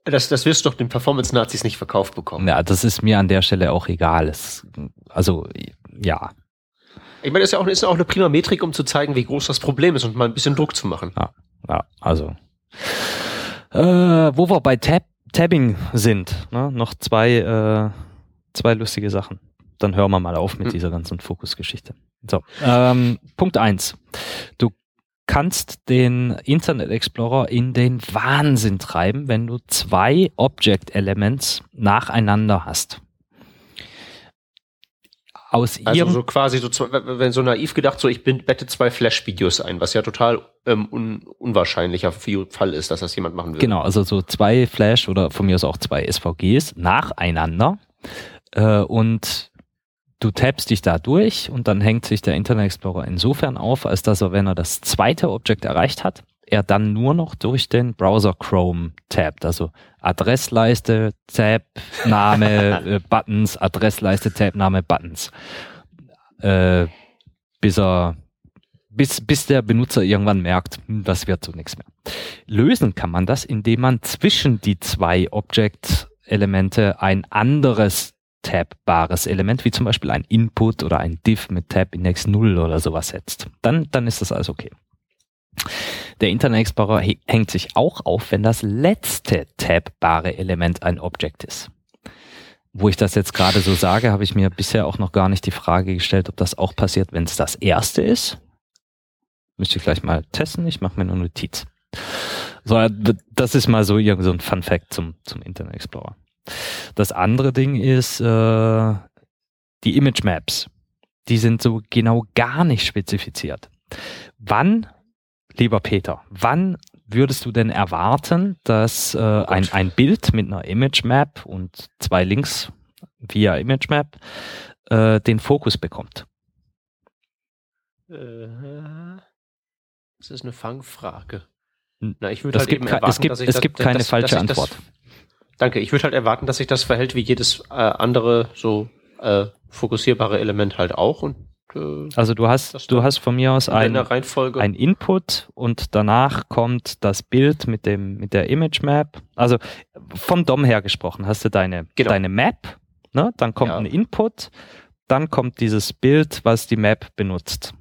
Das, das wirst du doch den Performance-Nazis nicht verkauft bekommen.
Ja, das ist mir an der Stelle auch egal. Es, also, ja.
Ich meine, das ist ja auch, ist auch eine prima Metrik, um zu zeigen, wie groß das Problem ist und mal ein bisschen Druck zu machen.
Ja, ja also. Äh, wo wir bei Tab Tabbing sind, ne? noch zwei, äh, zwei lustige Sachen. Dann hören wir mal auf mit
Hm.
dieser ganzen Fokusgeschichte. So, ähm, Punkt eins. Du kannst den Internet Explorer in den Wahnsinn treiben, wenn du zwei Object Elements nacheinander hast. Aus
Also so quasi so, zwei- wenn so naiv gedacht, so ich bin, bette zwei Flash-Videos ein, was ja total ähm, un, unwahrscheinlicher Fall ist, dass das jemand machen will.
Genau, also so zwei Flash oder von mir aus auch zwei SVGs nacheinander äh, und du tappst dich da durch und dann hängt sich der Internet Explorer insofern auf, als dass er, wenn er das zweite Objekt erreicht hat, er dann nur noch durch den Browser Chrome tappt. Also Adressleiste, Tab, Name, *laughs* äh, Buttons, Adressleiste, Tab, Name, Buttons. Äh, bis er bis, bis der Benutzer irgendwann merkt, hm, das wird so nichts mehr. Lösen kann man das, indem man zwischen die zwei Object-Elemente ein anderes tabbares Element, wie zum Beispiel ein Input oder ein Div mit Tab-Index 0 oder sowas setzt. Dann, dann ist das alles okay. Der Internet Explorer hängt sich auch auf, wenn das letzte tabbare Element ein Object ist. Wo ich das jetzt gerade so sage, habe ich mir bisher auch noch gar nicht die Frage gestellt, ob das auch passiert, wenn es das erste ist. Müsste ich gleich mal testen. Ich mache mir eine Notiz. So, das ist mal so so ein Fun Fact zum, zum Internet Explorer. Das andere Ding ist äh, die Image Maps. Die sind so genau gar nicht spezifiziert. Wann, lieber Peter, wann würdest du denn erwarten, dass äh, ein, ein Bild mit einer Image Map und zwei Links via Image Map äh, den Fokus bekommt?
Äh, Das ist eine Fangfrage. Na, ich würde
Es
halt
gibt
eben erwarten,
es gibt-
dass ich
es
das-
gibt keine
dass-
falsche
dass ich das-
Antwort.
Danke. Ich würde halt erwarten, dass sich das verhält wie jedes äh, andere so äh, fokussierbare Element halt auch und äh,
Also du hast, du hast von mir aus
in
ein, ein Input und danach kommt das Bild mit dem mit der Image Map. Also vom DOM her gesprochen, hast du deine
Genau.
deine Map, ne? Dann kommt
Ja.
ein Input, dann kommt dieses Bild, was die Map benutzt.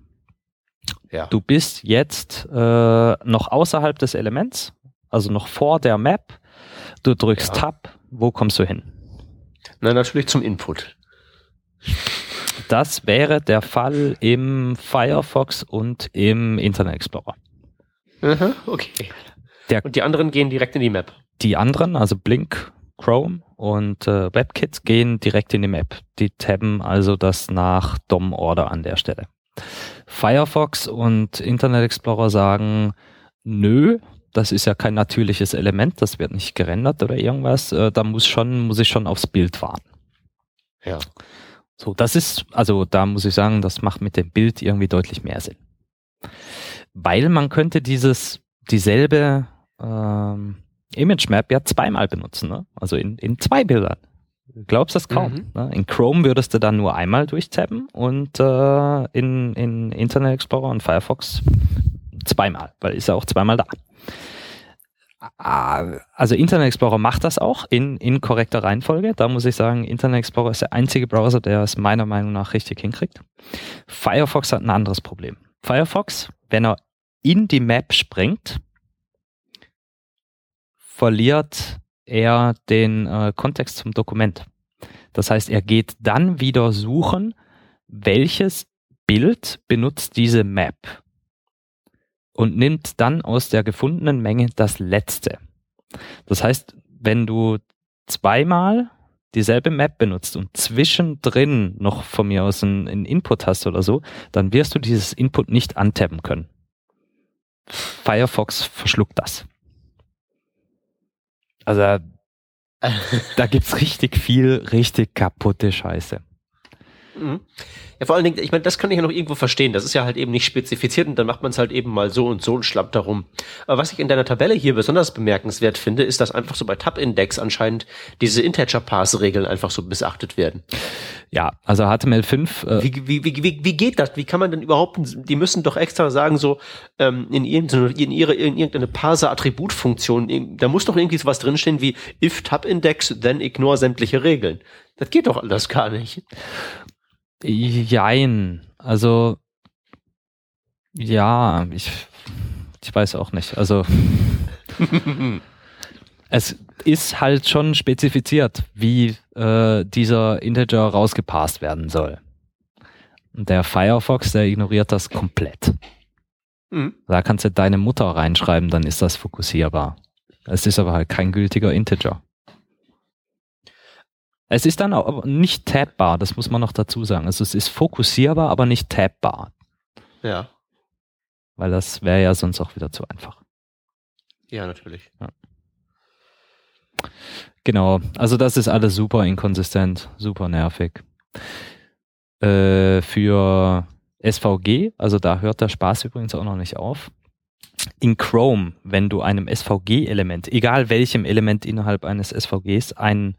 ja.
Du bist jetzt äh, noch außerhalb des Elements, also noch vor der Map. Du drückst
Ja.
Tab, wo kommst du hin?
Na, natürlich zum Input.
Das wäre der Fall im Firefox und im Internet Explorer.
Aha, okay.
Der-
und die anderen gehen direkt in die Map.
Die anderen, also Blink, Chrome und äh, WebKit, gehen direkt in die Map. Die tabben also das nach DOM-Order an der Stelle. Firefox und Internet Explorer sagen, nö, das ist ja kein natürliches Element, das wird nicht gerendert oder irgendwas. Äh, da muss schon, muss ich schon aufs Bild warten.
Ja.
So, das ist, also da muss ich sagen, das macht mit dem Bild irgendwie deutlich mehr Sinn. Weil man könnte dieses, dieselbe ähm, Image Map ja zweimal benutzen, ne? also in, in zwei Bildern. Du glaubst das kaum.
Mhm.
Ne? In Chrome würdest du dann nur einmal durchtappen und äh, in, in Internet Explorer und Firefox zweimal, weil ist ja auch zweimal da. Also Internet Explorer macht das auch in, in korrekter Reihenfolge. Da muss ich sagen, Internet Explorer ist der einzige Browser, der es meiner Meinung nach richtig hinkriegt. Firefox hat ein anderes Problem. Firefox, wenn er in die Map springt, verliert er den äh, Kontext zum Dokument. Das heißt, er geht dann wieder suchen, welches Bild benutzt diese Map und nimmt dann aus der gefundenen Menge das letzte. Das heißt, wenn du zweimal dieselbe Map benutzt und zwischendrin noch von mir aus einen, einen Input hast oder so, dann wirst du dieses Input nicht antappen können. Firefox verschluckt das. Also *laughs* da gibt's richtig viel, richtig kaputte Scheiße.
Mhm. Ja, vor allen Dingen, ich meine, das kann ich ja noch irgendwo verstehen. Das ist ja halt eben nicht spezifiziert und dann macht man es halt eben mal so und so und schlappt darum. Aber was ich in deiner Tabelle hier besonders bemerkenswert finde, ist, dass einfach so bei Tab-Index anscheinend diese Integer-Parse-Regeln einfach so missachtet werden.
Ja, also HTML5.
Äh wie, wie, wie, wie, wie geht das? Wie kann man denn überhaupt, die müssen doch extra sagen, so ähm, in, irgendeine, in, ihre, in irgendeine Parser-Attributfunktion, da muss doch irgendwie sowas drinstehen wie if Tab-Index, then ignore sämtliche Regeln. Das geht doch alles gar nicht.
Jein. Also, ja, ich, ich weiß auch nicht. Also, *laughs* es ist halt schon spezifiziert, wie äh, dieser Integer rausgepasst werden soll. Der Firefox, der ignoriert das komplett. Mhm. Da kannst du deine Mutter reinschreiben, dann ist das fokussierbar. Es ist aber halt kein gültiger Integer. Es ist dann auch nicht tabbar, das muss man noch dazu sagen. Also es ist fokussierbar, aber nicht tabbar.
Ja.
Weil das wäre ja sonst auch wieder zu einfach.
Ja, natürlich. Ja.
Genau, also das ist alles super inkonsistent, super nervig. Äh, für SVG, also da hört der Spaß übrigens auch noch nicht auf in Chrome, wenn du einem SVG-Element, egal welchem Element innerhalb eines SVGs, einen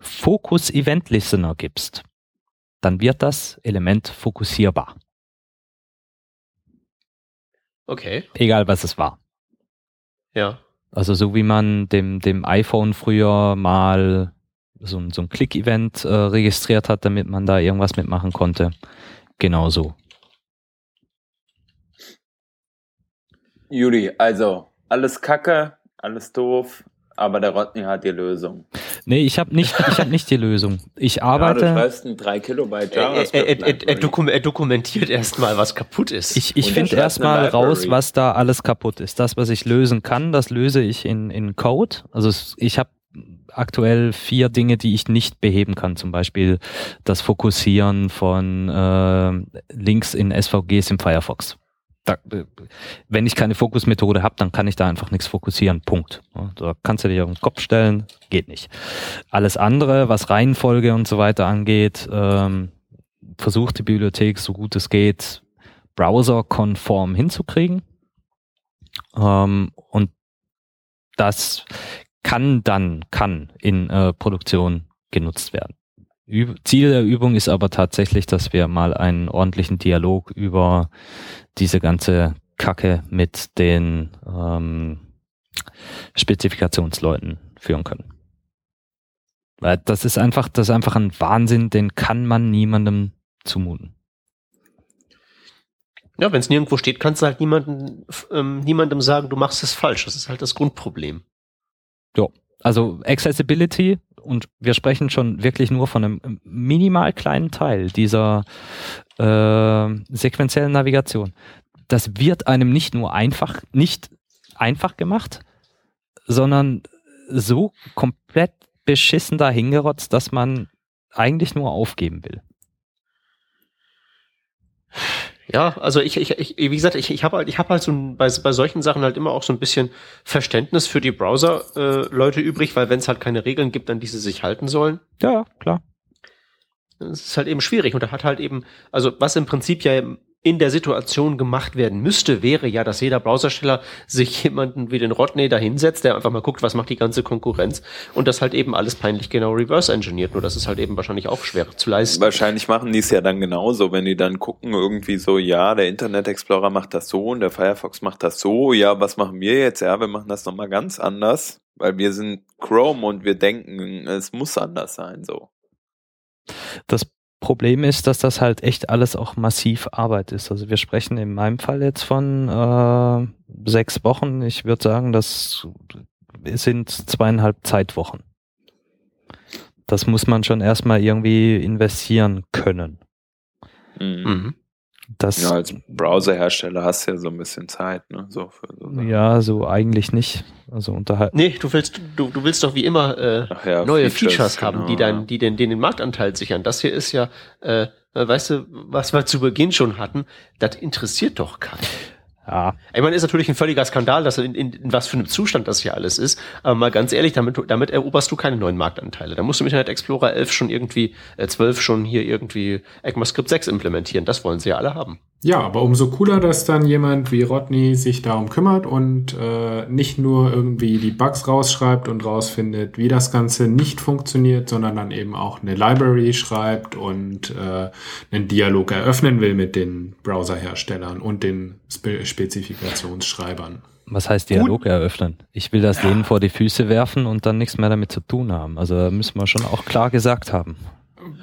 Focus Event Listener gibst, dann wird das Element fokussierbar.
Okay.
Egal was es war.
Ja.
Also so wie man dem, dem iPhone früher mal so, so ein Click-Event äh, registriert hat, damit man da irgendwas mitmachen konnte. Genauso.
Juli, also alles Kacke, alles doof, aber der Rodney hat die Lösung.
Nee, ich habe nicht, ich hab nicht die Lösung. Ich arbeite. Ja,
du schreibst ein 3 Kilobyte
JavaScript. Er, er, er, er, dokum er dokumentiert erstmal, was kaputt ist.
Ich, ich finde erstmal raus, was da alles kaputt ist. Das, was ich lösen kann, das löse ich in, in Code. Also ich habe aktuell vier Dinge, die ich nicht beheben kann. Zum Beispiel das Fokussieren von äh, Links in SVGs im Firefox da, wenn ich keine Fokusmethode habe, dann kann ich da einfach nichts fokussieren. Punkt. Da kannst du dir auf den Kopf stellen, geht nicht. Alles andere, was Reihenfolge und so weiter angeht, ähm, versucht die Bibliothek so gut es geht, browserkonform hinzukriegen. Ähm, und das kann dann, kann in äh, Produktion genutzt werden. Ziel der Übung ist aber tatsächlich, dass wir mal einen ordentlichen Dialog über diese ganze Kacke mit den ähm, Spezifikationsleuten führen können. Weil das ist einfach, das ist einfach ein Wahnsinn, den kann man niemandem zumuten.
Ja, wenn es nirgendwo steht, kannst du halt niemandem, ähm, niemandem sagen, du machst es falsch. Das ist halt das Grundproblem.
Ja, also Accessibility und wir sprechen schon wirklich nur von einem minimal kleinen Teil dieser äh, sequenziellen Navigation. Das wird einem nicht nur einfach, nicht einfach gemacht, sondern so komplett beschissen dahingerotzt, dass man eigentlich nur aufgeben will.
Ja, also ich, ich, ich wie gesagt, ich, ich habe halt, ich habe halt so bei, bei solchen Sachen halt immer auch so ein bisschen Verständnis für die Browser-Leute äh, übrig, weil wenn es halt keine Regeln gibt, an die sie sich halten sollen.
Ja, klar.
Es ist halt eben schwierig und da hat halt eben, also was im Prinzip ja in der Situation gemacht werden müsste, wäre ja, dass jeder Browsersteller sich jemanden wie den Rodney da hinsetzt, der einfach mal guckt, was macht die ganze Konkurrenz und das halt eben alles peinlich genau reverse engineert. Nur das ist halt eben wahrscheinlich auch schwer zu leisten.
Wahrscheinlich machen die es ja dann genauso, wenn die dann gucken, irgendwie so, ja, der Internet Explorer macht das so und der Firefox macht das so, ja, was machen wir jetzt? Ja, wir machen das nochmal ganz anders, weil wir sind Chrome und wir denken, es muss anders sein, so.
Das Problem ist, dass das halt echt alles auch massiv Arbeit ist. Also wir sprechen in meinem Fall jetzt von äh, sechs Wochen. Ich würde sagen, das sind zweieinhalb Zeitwochen. Das muss man schon erstmal irgendwie investieren können.
Mhm. Das, ja, als Browserhersteller hast du ja so ein bisschen Zeit, ne? So für
so ja, so eigentlich nicht. Also unterhalb.
Nee, du willst, du, du willst doch wie immer äh, ja, neue Features, Features haben, genau, die dann, die den, den, den Marktanteil sichern. Das hier ist ja, äh, weißt du, was wir zu Beginn schon hatten, das interessiert doch keinen. Ja. Ich meine, ist natürlich ein völliger Skandal, dass in, in, in was für einem Zustand das hier alles ist. Aber mal ganz ehrlich, damit, damit eroberst du keine neuen Marktanteile. Da musst du mit Internet Explorer 11 schon irgendwie, äh, 12 schon hier irgendwie ECMAScript 6 implementieren. Das wollen sie ja alle haben.
Ja, aber umso cooler, dass dann jemand wie Rodney sich darum kümmert und äh, nicht nur irgendwie die Bugs rausschreibt und rausfindet, wie das Ganze nicht funktioniert, sondern dann eben auch eine Library schreibt und äh, einen Dialog eröffnen will mit den Browserherstellern und den Spe Spezifikationsschreibern.
Was heißt Dialog Gut. eröffnen? Ich will das ja. denen vor die Füße werfen und dann nichts mehr damit zu tun haben. Also da müssen wir schon auch klar gesagt haben.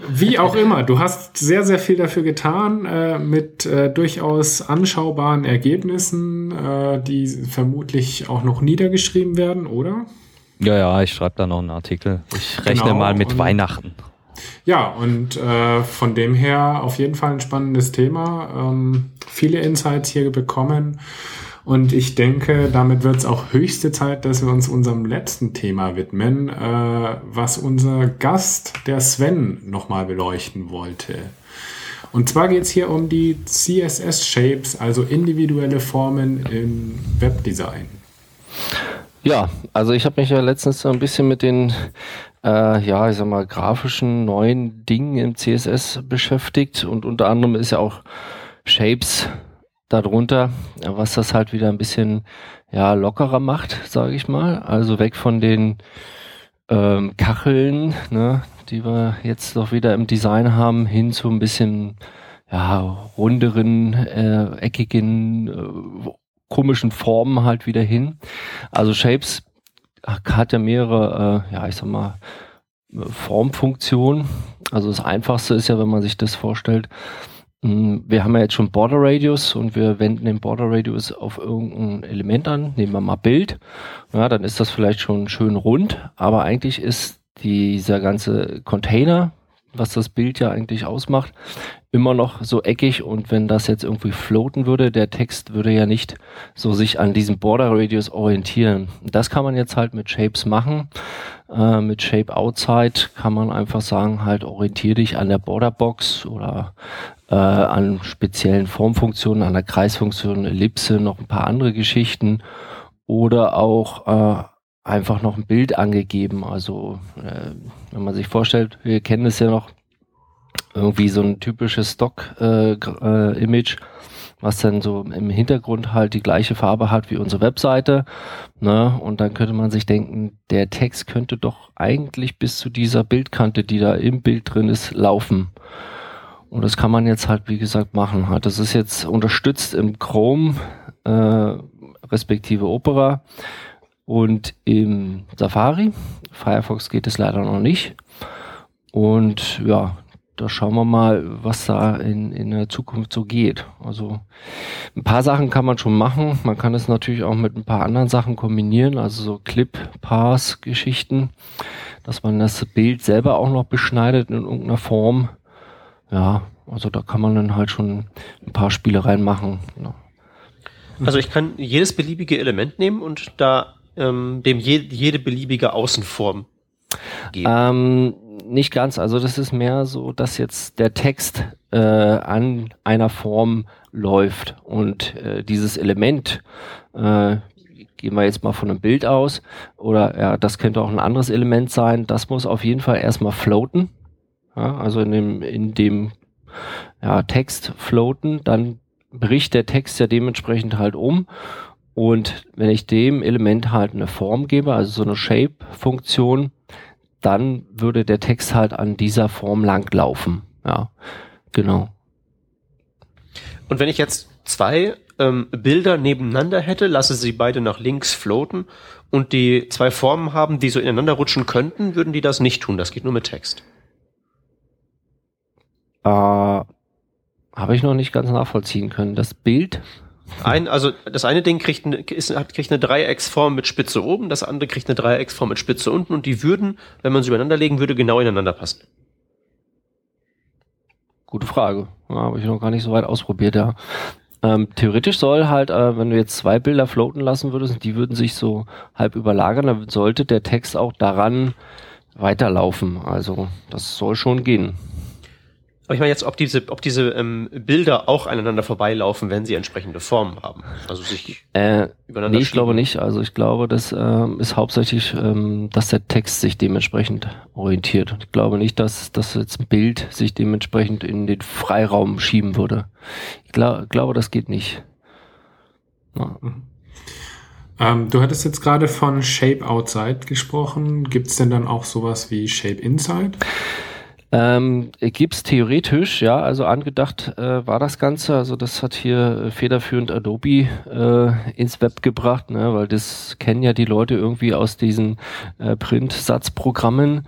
Wie auch immer, du hast sehr, sehr viel dafür getan, äh, mit äh, durchaus anschaubaren Ergebnissen, äh, die vermutlich auch noch niedergeschrieben werden, oder?
Ja, ja, ich schreibe da noch einen Artikel. Ich rechne genau, mal mit Weihnachten.
Ja, und äh, von dem her auf jeden Fall ein spannendes Thema. Ähm, viele Insights hier bekommen. Und ich denke, damit wird es auch höchste Zeit, dass wir uns unserem letzten Thema widmen, äh, was unser Gast, der Sven, nochmal beleuchten wollte. Und zwar geht es hier um die CSS-Shapes, also individuelle Formen im Webdesign.
Ja, also ich habe mich ja letztens so ein bisschen mit den, äh, ja, ich sag mal, grafischen neuen Dingen im CSS beschäftigt und unter anderem ist ja auch Shapes darunter, was das halt wieder ein bisschen ja lockerer macht, sage ich mal. Also weg von den ähm, Kacheln, ne, die wir jetzt doch wieder im Design haben, hin zu ein bisschen ja runderen, äh, eckigen, äh, komischen Formen halt wieder hin. Also Shapes hat ja mehrere, äh, ja ich sag mal Formfunktionen. Also das Einfachste ist ja, wenn man sich das vorstellt, wir haben ja jetzt schon Border Radius und wir wenden den Border Radius auf irgendein Element an. Nehmen wir mal Bild. Ja, dann ist das vielleicht schon schön rund, aber eigentlich ist dieser ganze Container, was das Bild ja eigentlich ausmacht, immer noch so eckig und wenn das jetzt irgendwie floaten würde, der Text würde ja nicht so sich an diesem Border Radius orientieren. Das kann man jetzt halt mit Shapes machen. Äh, mit Shape Outside kann man einfach sagen, halt orientiere dich an der Border Box oder äh, an speziellen Formfunktionen, an der Kreisfunktion, Ellipse, noch ein paar andere Geschichten oder auch äh, einfach noch ein Bild angegeben. Also äh, wenn man sich vorstellt, wir kennen es ja noch, irgendwie so ein typisches Stock-Image, äh, äh, was dann so im Hintergrund halt die gleiche Farbe hat wie unsere Webseite. Ne? Und dann könnte man sich denken, der Text könnte doch eigentlich bis zu dieser Bildkante, die da im Bild drin ist, laufen. Und das kann man jetzt halt, wie gesagt, machen. Halt. Das ist jetzt unterstützt im Chrome, äh, respektive Opera und im Safari. Firefox geht es leider noch nicht. Und ja, da schauen wir mal, was da in, in der Zukunft so geht. Also ein paar Sachen kann man schon machen. Man kann es natürlich auch mit ein paar anderen Sachen kombinieren, also so Clip-Pass-Geschichten, dass man das Bild selber auch noch beschneidet in irgendeiner Form. Ja, also da kann man dann halt schon ein paar Spielereien machen. Ja.
Also ich kann jedes beliebige Element nehmen und da ähm, dem je, jede beliebige Außenform
geben. Ähm, nicht ganz. Also das ist mehr so, dass jetzt der Text äh, an einer Form läuft und äh, dieses Element äh, gehen wir jetzt mal von einem Bild aus, oder ja, das könnte auch ein anderes Element sein, das muss auf jeden Fall erstmal floaten. Ja, also in dem, in dem ja, Text floaten, dann bricht der Text ja dementsprechend halt um. Und wenn ich dem Element halt eine Form gebe, also so eine Shape-Funktion, dann würde der Text halt an dieser Form langlaufen. Ja, genau.
Und wenn ich jetzt zwei ähm, Bilder nebeneinander hätte, lasse sie beide nach links floaten und die zwei Formen haben, die so ineinander rutschen könnten, würden die das nicht tun. Das geht nur mit Text.
Äh, Habe ich noch nicht ganz nachvollziehen können. Das Bild
ein, also das eine Ding kriegt, eine, ist, hat, kriegt eine Dreiecksform mit Spitze oben, das andere kriegt eine Dreiecksform mit Spitze unten und die würden, wenn man sie übereinander legen würde, genau ineinander passen.
Gute Frage. Ja, Habe ich noch gar nicht so weit ausprobiert, ja. Ähm, theoretisch soll halt, äh, wenn du jetzt zwei Bilder floaten lassen würdest, die würden sich so halb überlagern, dann sollte der Text auch daran weiterlaufen. Also das soll schon gehen.
Aber ich meine jetzt, ob diese, ob diese ähm, Bilder auch aneinander vorbeilaufen, wenn sie entsprechende Formen haben. Also sich
äh, übereinander Nee, ich glaube nicht. Also ich glaube, das ähm, ist hauptsächlich, ähm, dass der Text sich dementsprechend orientiert. Ich glaube nicht, dass, dass jetzt ein Bild sich dementsprechend in den Freiraum schieben würde. Ich glaub, glaube, das geht nicht.
Ja. Ähm, du hattest jetzt gerade von Shape Outside gesprochen. Gibt es denn dann auch sowas wie Shape Inside?
Ähm, gibt's theoretisch, ja, also angedacht äh, war das Ganze, also das hat hier äh, federführend Adobe äh, ins Web gebracht, ne, weil das kennen ja die Leute irgendwie aus diesen äh, Print-Satzprogrammen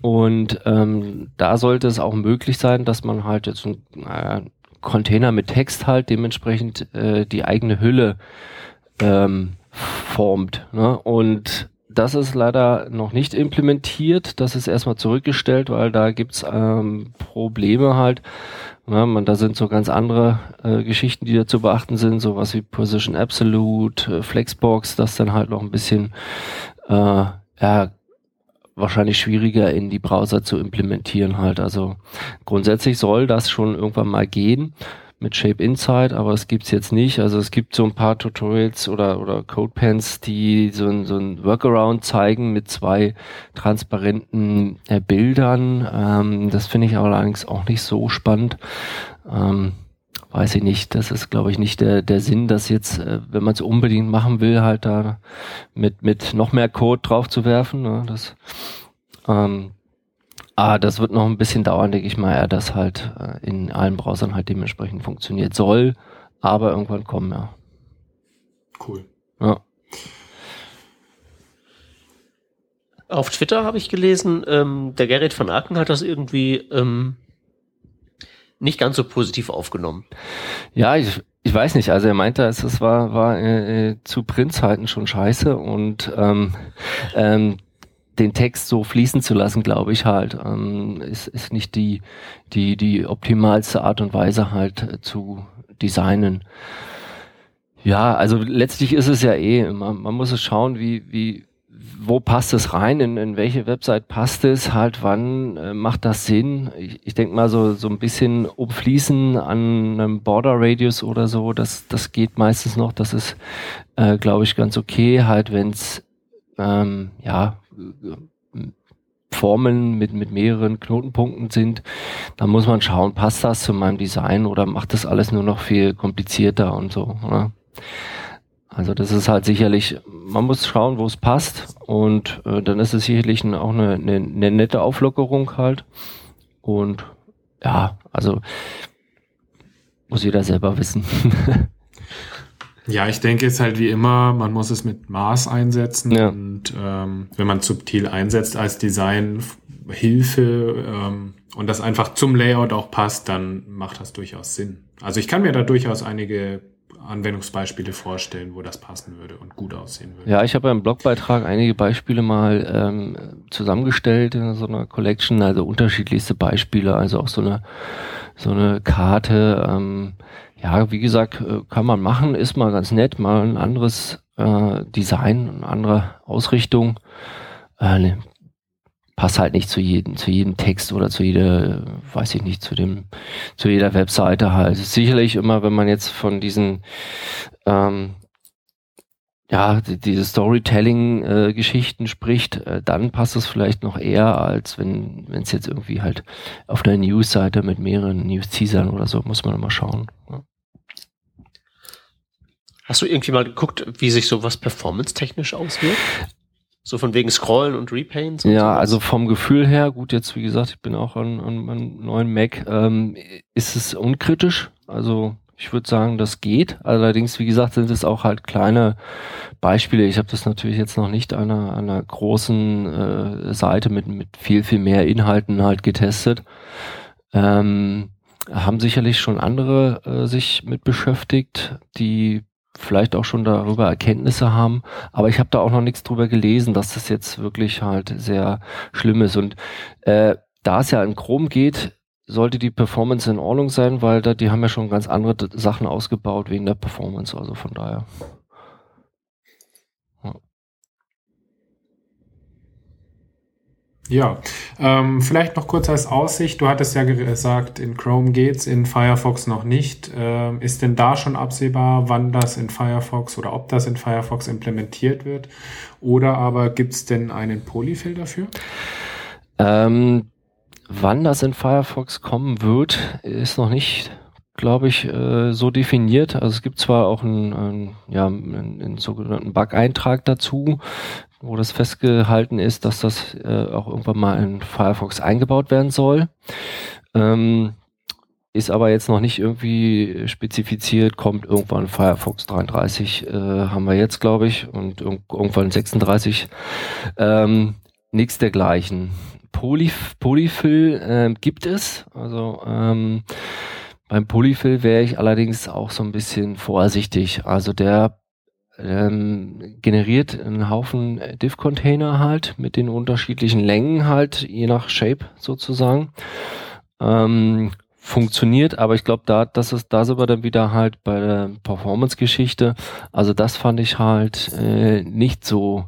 und ähm, da sollte es auch möglich sein, dass man halt jetzt ein äh, Container mit Text halt dementsprechend äh, die eigene Hülle ähm, formt. Ne? Und das ist leider noch nicht implementiert. Das ist erstmal zurückgestellt, weil da gibt's ähm, Probleme halt. Ja, man, da sind so ganz andere äh, Geschichten, die da zu beachten sind, sowas wie Position Absolute, äh, Flexbox, das dann halt noch ein bisschen äh, ja, wahrscheinlich schwieriger in die Browser zu implementieren halt. Also grundsätzlich soll das schon irgendwann mal gehen mit Shape Insight, aber es gibt's jetzt nicht. Also es gibt so ein paar Tutorials oder, oder Codepens, die so ein, so ein Workaround zeigen mit zwei transparenten äh, Bildern. Ähm, das finde ich allerdings auch nicht so spannend. Ähm, weiß ich nicht. Das ist, glaube ich, nicht der, der Sinn, dass jetzt, äh, wenn man es unbedingt machen will, halt da mit, mit noch mehr Code drauf zu werfen. Ne? Das, ähm, Ah, das wird noch ein bisschen dauern, denke ich mal, ja, dass halt äh, in allen Browsern halt dementsprechend funktioniert soll, aber irgendwann kommen, ja.
Cool.
Ja. Auf Twitter habe ich gelesen, ähm, der Gerrit von Aken hat das irgendwie ähm, nicht ganz so positiv aufgenommen.
Ja, ich, ich weiß nicht. Also er meinte, es war, war äh, äh zu Printzeiten schon scheiße und ähm, ähm, den Text so fließen zu lassen, glaube ich halt, ähm, ist, ist nicht die, die, die optimalste Art und Weise halt äh, zu designen. Ja, also letztlich ist es ja eh, man, man muss es schauen, wie, wie, wo passt es rein, in, in welche Website passt es, halt wann äh, macht das Sinn. Ich, ich denke mal so, so ein bisschen umfließen an einem Border Radius oder so, das, das geht meistens noch, das ist, äh, glaube ich, ganz okay, halt wenn es ähm, ja, Formeln mit, mit mehreren Knotenpunkten sind, dann muss man schauen, passt das zu meinem Design oder macht das alles nur noch viel komplizierter und so. Oder? Also das ist halt sicherlich, man muss schauen, wo es passt und äh, dann ist es sicherlich auch eine, eine, eine nette Auflockerung halt. Und ja, also muss jeder selber wissen. *laughs*
Ja, ich denke, es ist halt wie immer, man muss es mit Maß einsetzen ja. und ähm, wenn man subtil einsetzt als Designhilfe ähm, und das einfach zum Layout auch passt, dann macht das durchaus Sinn. Also ich kann mir da durchaus einige Anwendungsbeispiele vorstellen, wo das passen würde und gut aussehen würde.
Ja, ich habe im Blogbeitrag einige Beispiele mal ähm, zusammengestellt in so einer Collection, also unterschiedlichste Beispiele, also auch so eine so eine Karte. Ähm, ja, wie gesagt, äh, kann man machen, ist mal ganz nett, mal ein anderes äh, Design, eine andere Ausrichtung. Äh, ne, passt halt nicht zu jedem, zu jedem Text oder zu jeder, weiß ich nicht, zu dem, zu jeder Webseite halt. Sicherlich immer, wenn man jetzt von diesen ähm, ja, die, diese Storytelling-Geschichten äh, spricht, äh, dann passt es vielleicht noch eher, als wenn es jetzt irgendwie halt auf einer News-Seite mit mehreren News-Teasern oder so, muss man immer schauen. Ja.
Hast du irgendwie mal geguckt, wie sich sowas performance-technisch auswirkt? So von wegen Scrollen und Repaints? Und
ja, sowas? also vom Gefühl her, gut, jetzt wie gesagt, ich bin auch an, an meinem neuen Mac, ähm, ist es unkritisch. Also ich würde sagen, das geht. Allerdings, wie gesagt, sind es auch halt kleine Beispiele. Ich habe das natürlich jetzt noch nicht an einer, einer großen äh, Seite mit, mit viel, viel mehr Inhalten halt getestet. Ähm, haben sicherlich schon andere äh, sich mit beschäftigt, die vielleicht auch schon darüber Erkenntnisse haben, aber ich habe da auch noch nichts drüber gelesen, dass das jetzt wirklich halt sehr schlimm ist. Und äh, da es ja in Chrome geht, sollte die Performance in Ordnung sein, weil da, die haben ja schon ganz andere Sachen ausgebaut wegen der Performance, also von daher.
Ja, ähm, vielleicht noch kurz als Aussicht. Du hattest ja gesagt, in Chrome geht's, in Firefox noch nicht. Ähm, ist denn da schon absehbar, wann das in Firefox oder ob das in Firefox implementiert wird? Oder aber gibt's denn einen Polyfill dafür?
Ähm, wann das in Firefox kommen wird, ist noch nicht glaube ich, äh, so definiert. Also es gibt zwar auch einen, einen ja, einen, einen sogenannten Bug-Eintrag dazu, wo das festgehalten ist, dass das äh, auch irgendwann mal in Firefox eingebaut werden soll. Ähm, ist aber jetzt noch nicht irgendwie spezifiziert, kommt irgendwann Firefox 33, äh, haben wir jetzt, glaube ich, und irg irgendwann 36. Ähm, nichts dergleichen. Polyf Polyfill äh, gibt es, also ähm, beim Polyfill wäre ich allerdings auch so ein bisschen vorsichtig. Also der ähm, generiert einen Haufen Div-Container halt mit den unterschiedlichen Längen halt, je nach Shape sozusagen. Ähm, funktioniert, aber ich glaube, da, das ist, da sind wir dann wieder halt bei der Performance-Geschichte. Also das fand ich halt äh, nicht so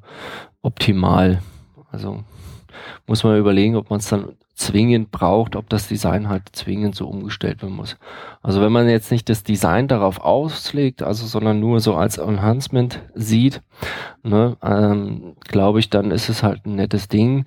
optimal. Also muss man überlegen, ob man es dann zwingend braucht, ob das Design halt zwingend so umgestellt werden muss. Also wenn man jetzt nicht das Design darauf auslegt, also sondern nur so als Enhancement sieht, ne, ähm, glaube ich, dann ist es halt ein nettes Ding.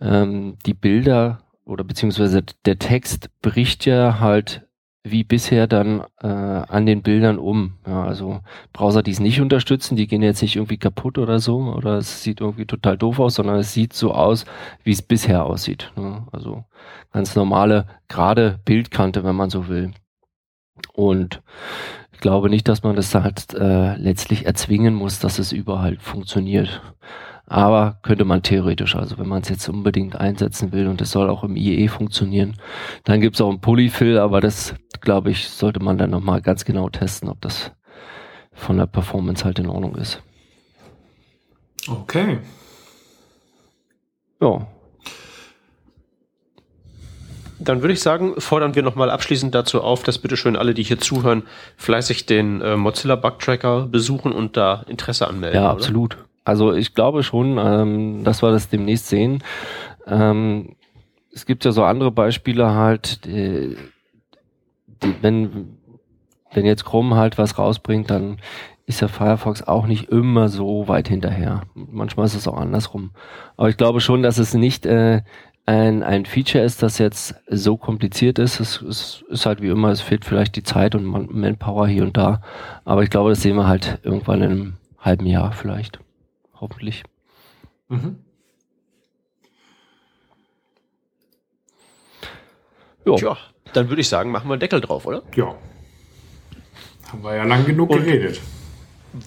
Ähm, die Bilder oder beziehungsweise der Text bricht ja halt wie bisher dann äh, an den Bildern um. Ja, also Browser, die es nicht unterstützen, die gehen jetzt nicht irgendwie kaputt oder so oder es sieht irgendwie total doof aus, sondern es sieht so aus, wie es bisher aussieht. Ne? Also ganz normale, gerade Bildkante, wenn man so will. Und ich glaube nicht, dass man das halt äh, letztlich erzwingen muss, dass es überall funktioniert. Aber könnte man theoretisch, also wenn man es jetzt unbedingt einsetzen will und es soll auch im IE funktionieren, dann gibt es auch ein Polyfill, aber das, glaube ich, sollte man dann nochmal ganz genau testen, ob das von der Performance halt in Ordnung ist.
Okay.
Ja. Dann würde ich sagen, fordern wir nochmal abschließend dazu auf, dass bitte schön alle, die hier zuhören, fleißig den äh, Mozilla Bug Tracker besuchen und da Interesse anmelden.
Ja, absolut. Oder? Also ich glaube schon, ähm, dass wir das demnächst sehen. Ähm, es gibt ja so andere Beispiele halt, die, die, wenn, wenn jetzt Chrome halt was rausbringt, dann ist ja Firefox auch nicht immer so weit hinterher. Manchmal ist es auch andersrum. Aber ich glaube schon, dass es nicht äh, ein, ein Feature ist, das jetzt so kompliziert ist. Es, es ist halt wie immer, es fehlt vielleicht die Zeit und Manpower hier und da. Aber ich glaube, das sehen wir halt irgendwann in einem halben Jahr vielleicht hoffentlich. Mhm.
Jo. Tja, dann würde ich sagen, machen wir einen Deckel drauf, oder?
Ja. Haben wir ja lang genug Und geredet.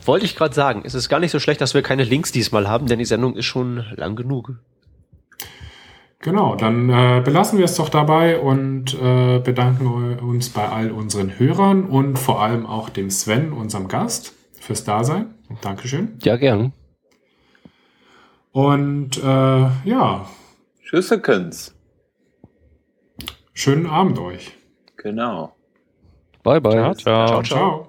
Wollte ich gerade sagen, es ist gar nicht so schlecht, dass wir keine Links diesmal haben, denn die Sendung ist schon lang genug.
Genau, dann äh, belassen wir es doch dabei und äh, bedanken uns bei all unseren Hörern und vor allem auch dem Sven, unserem Gast, fürs Dasein. Dankeschön.
Ja, gern.
Und äh, ja.
Tschüssekens.
Schönen Abend euch.
Genau.
Bye, bye.
ciao. ciao. ciao. ciao.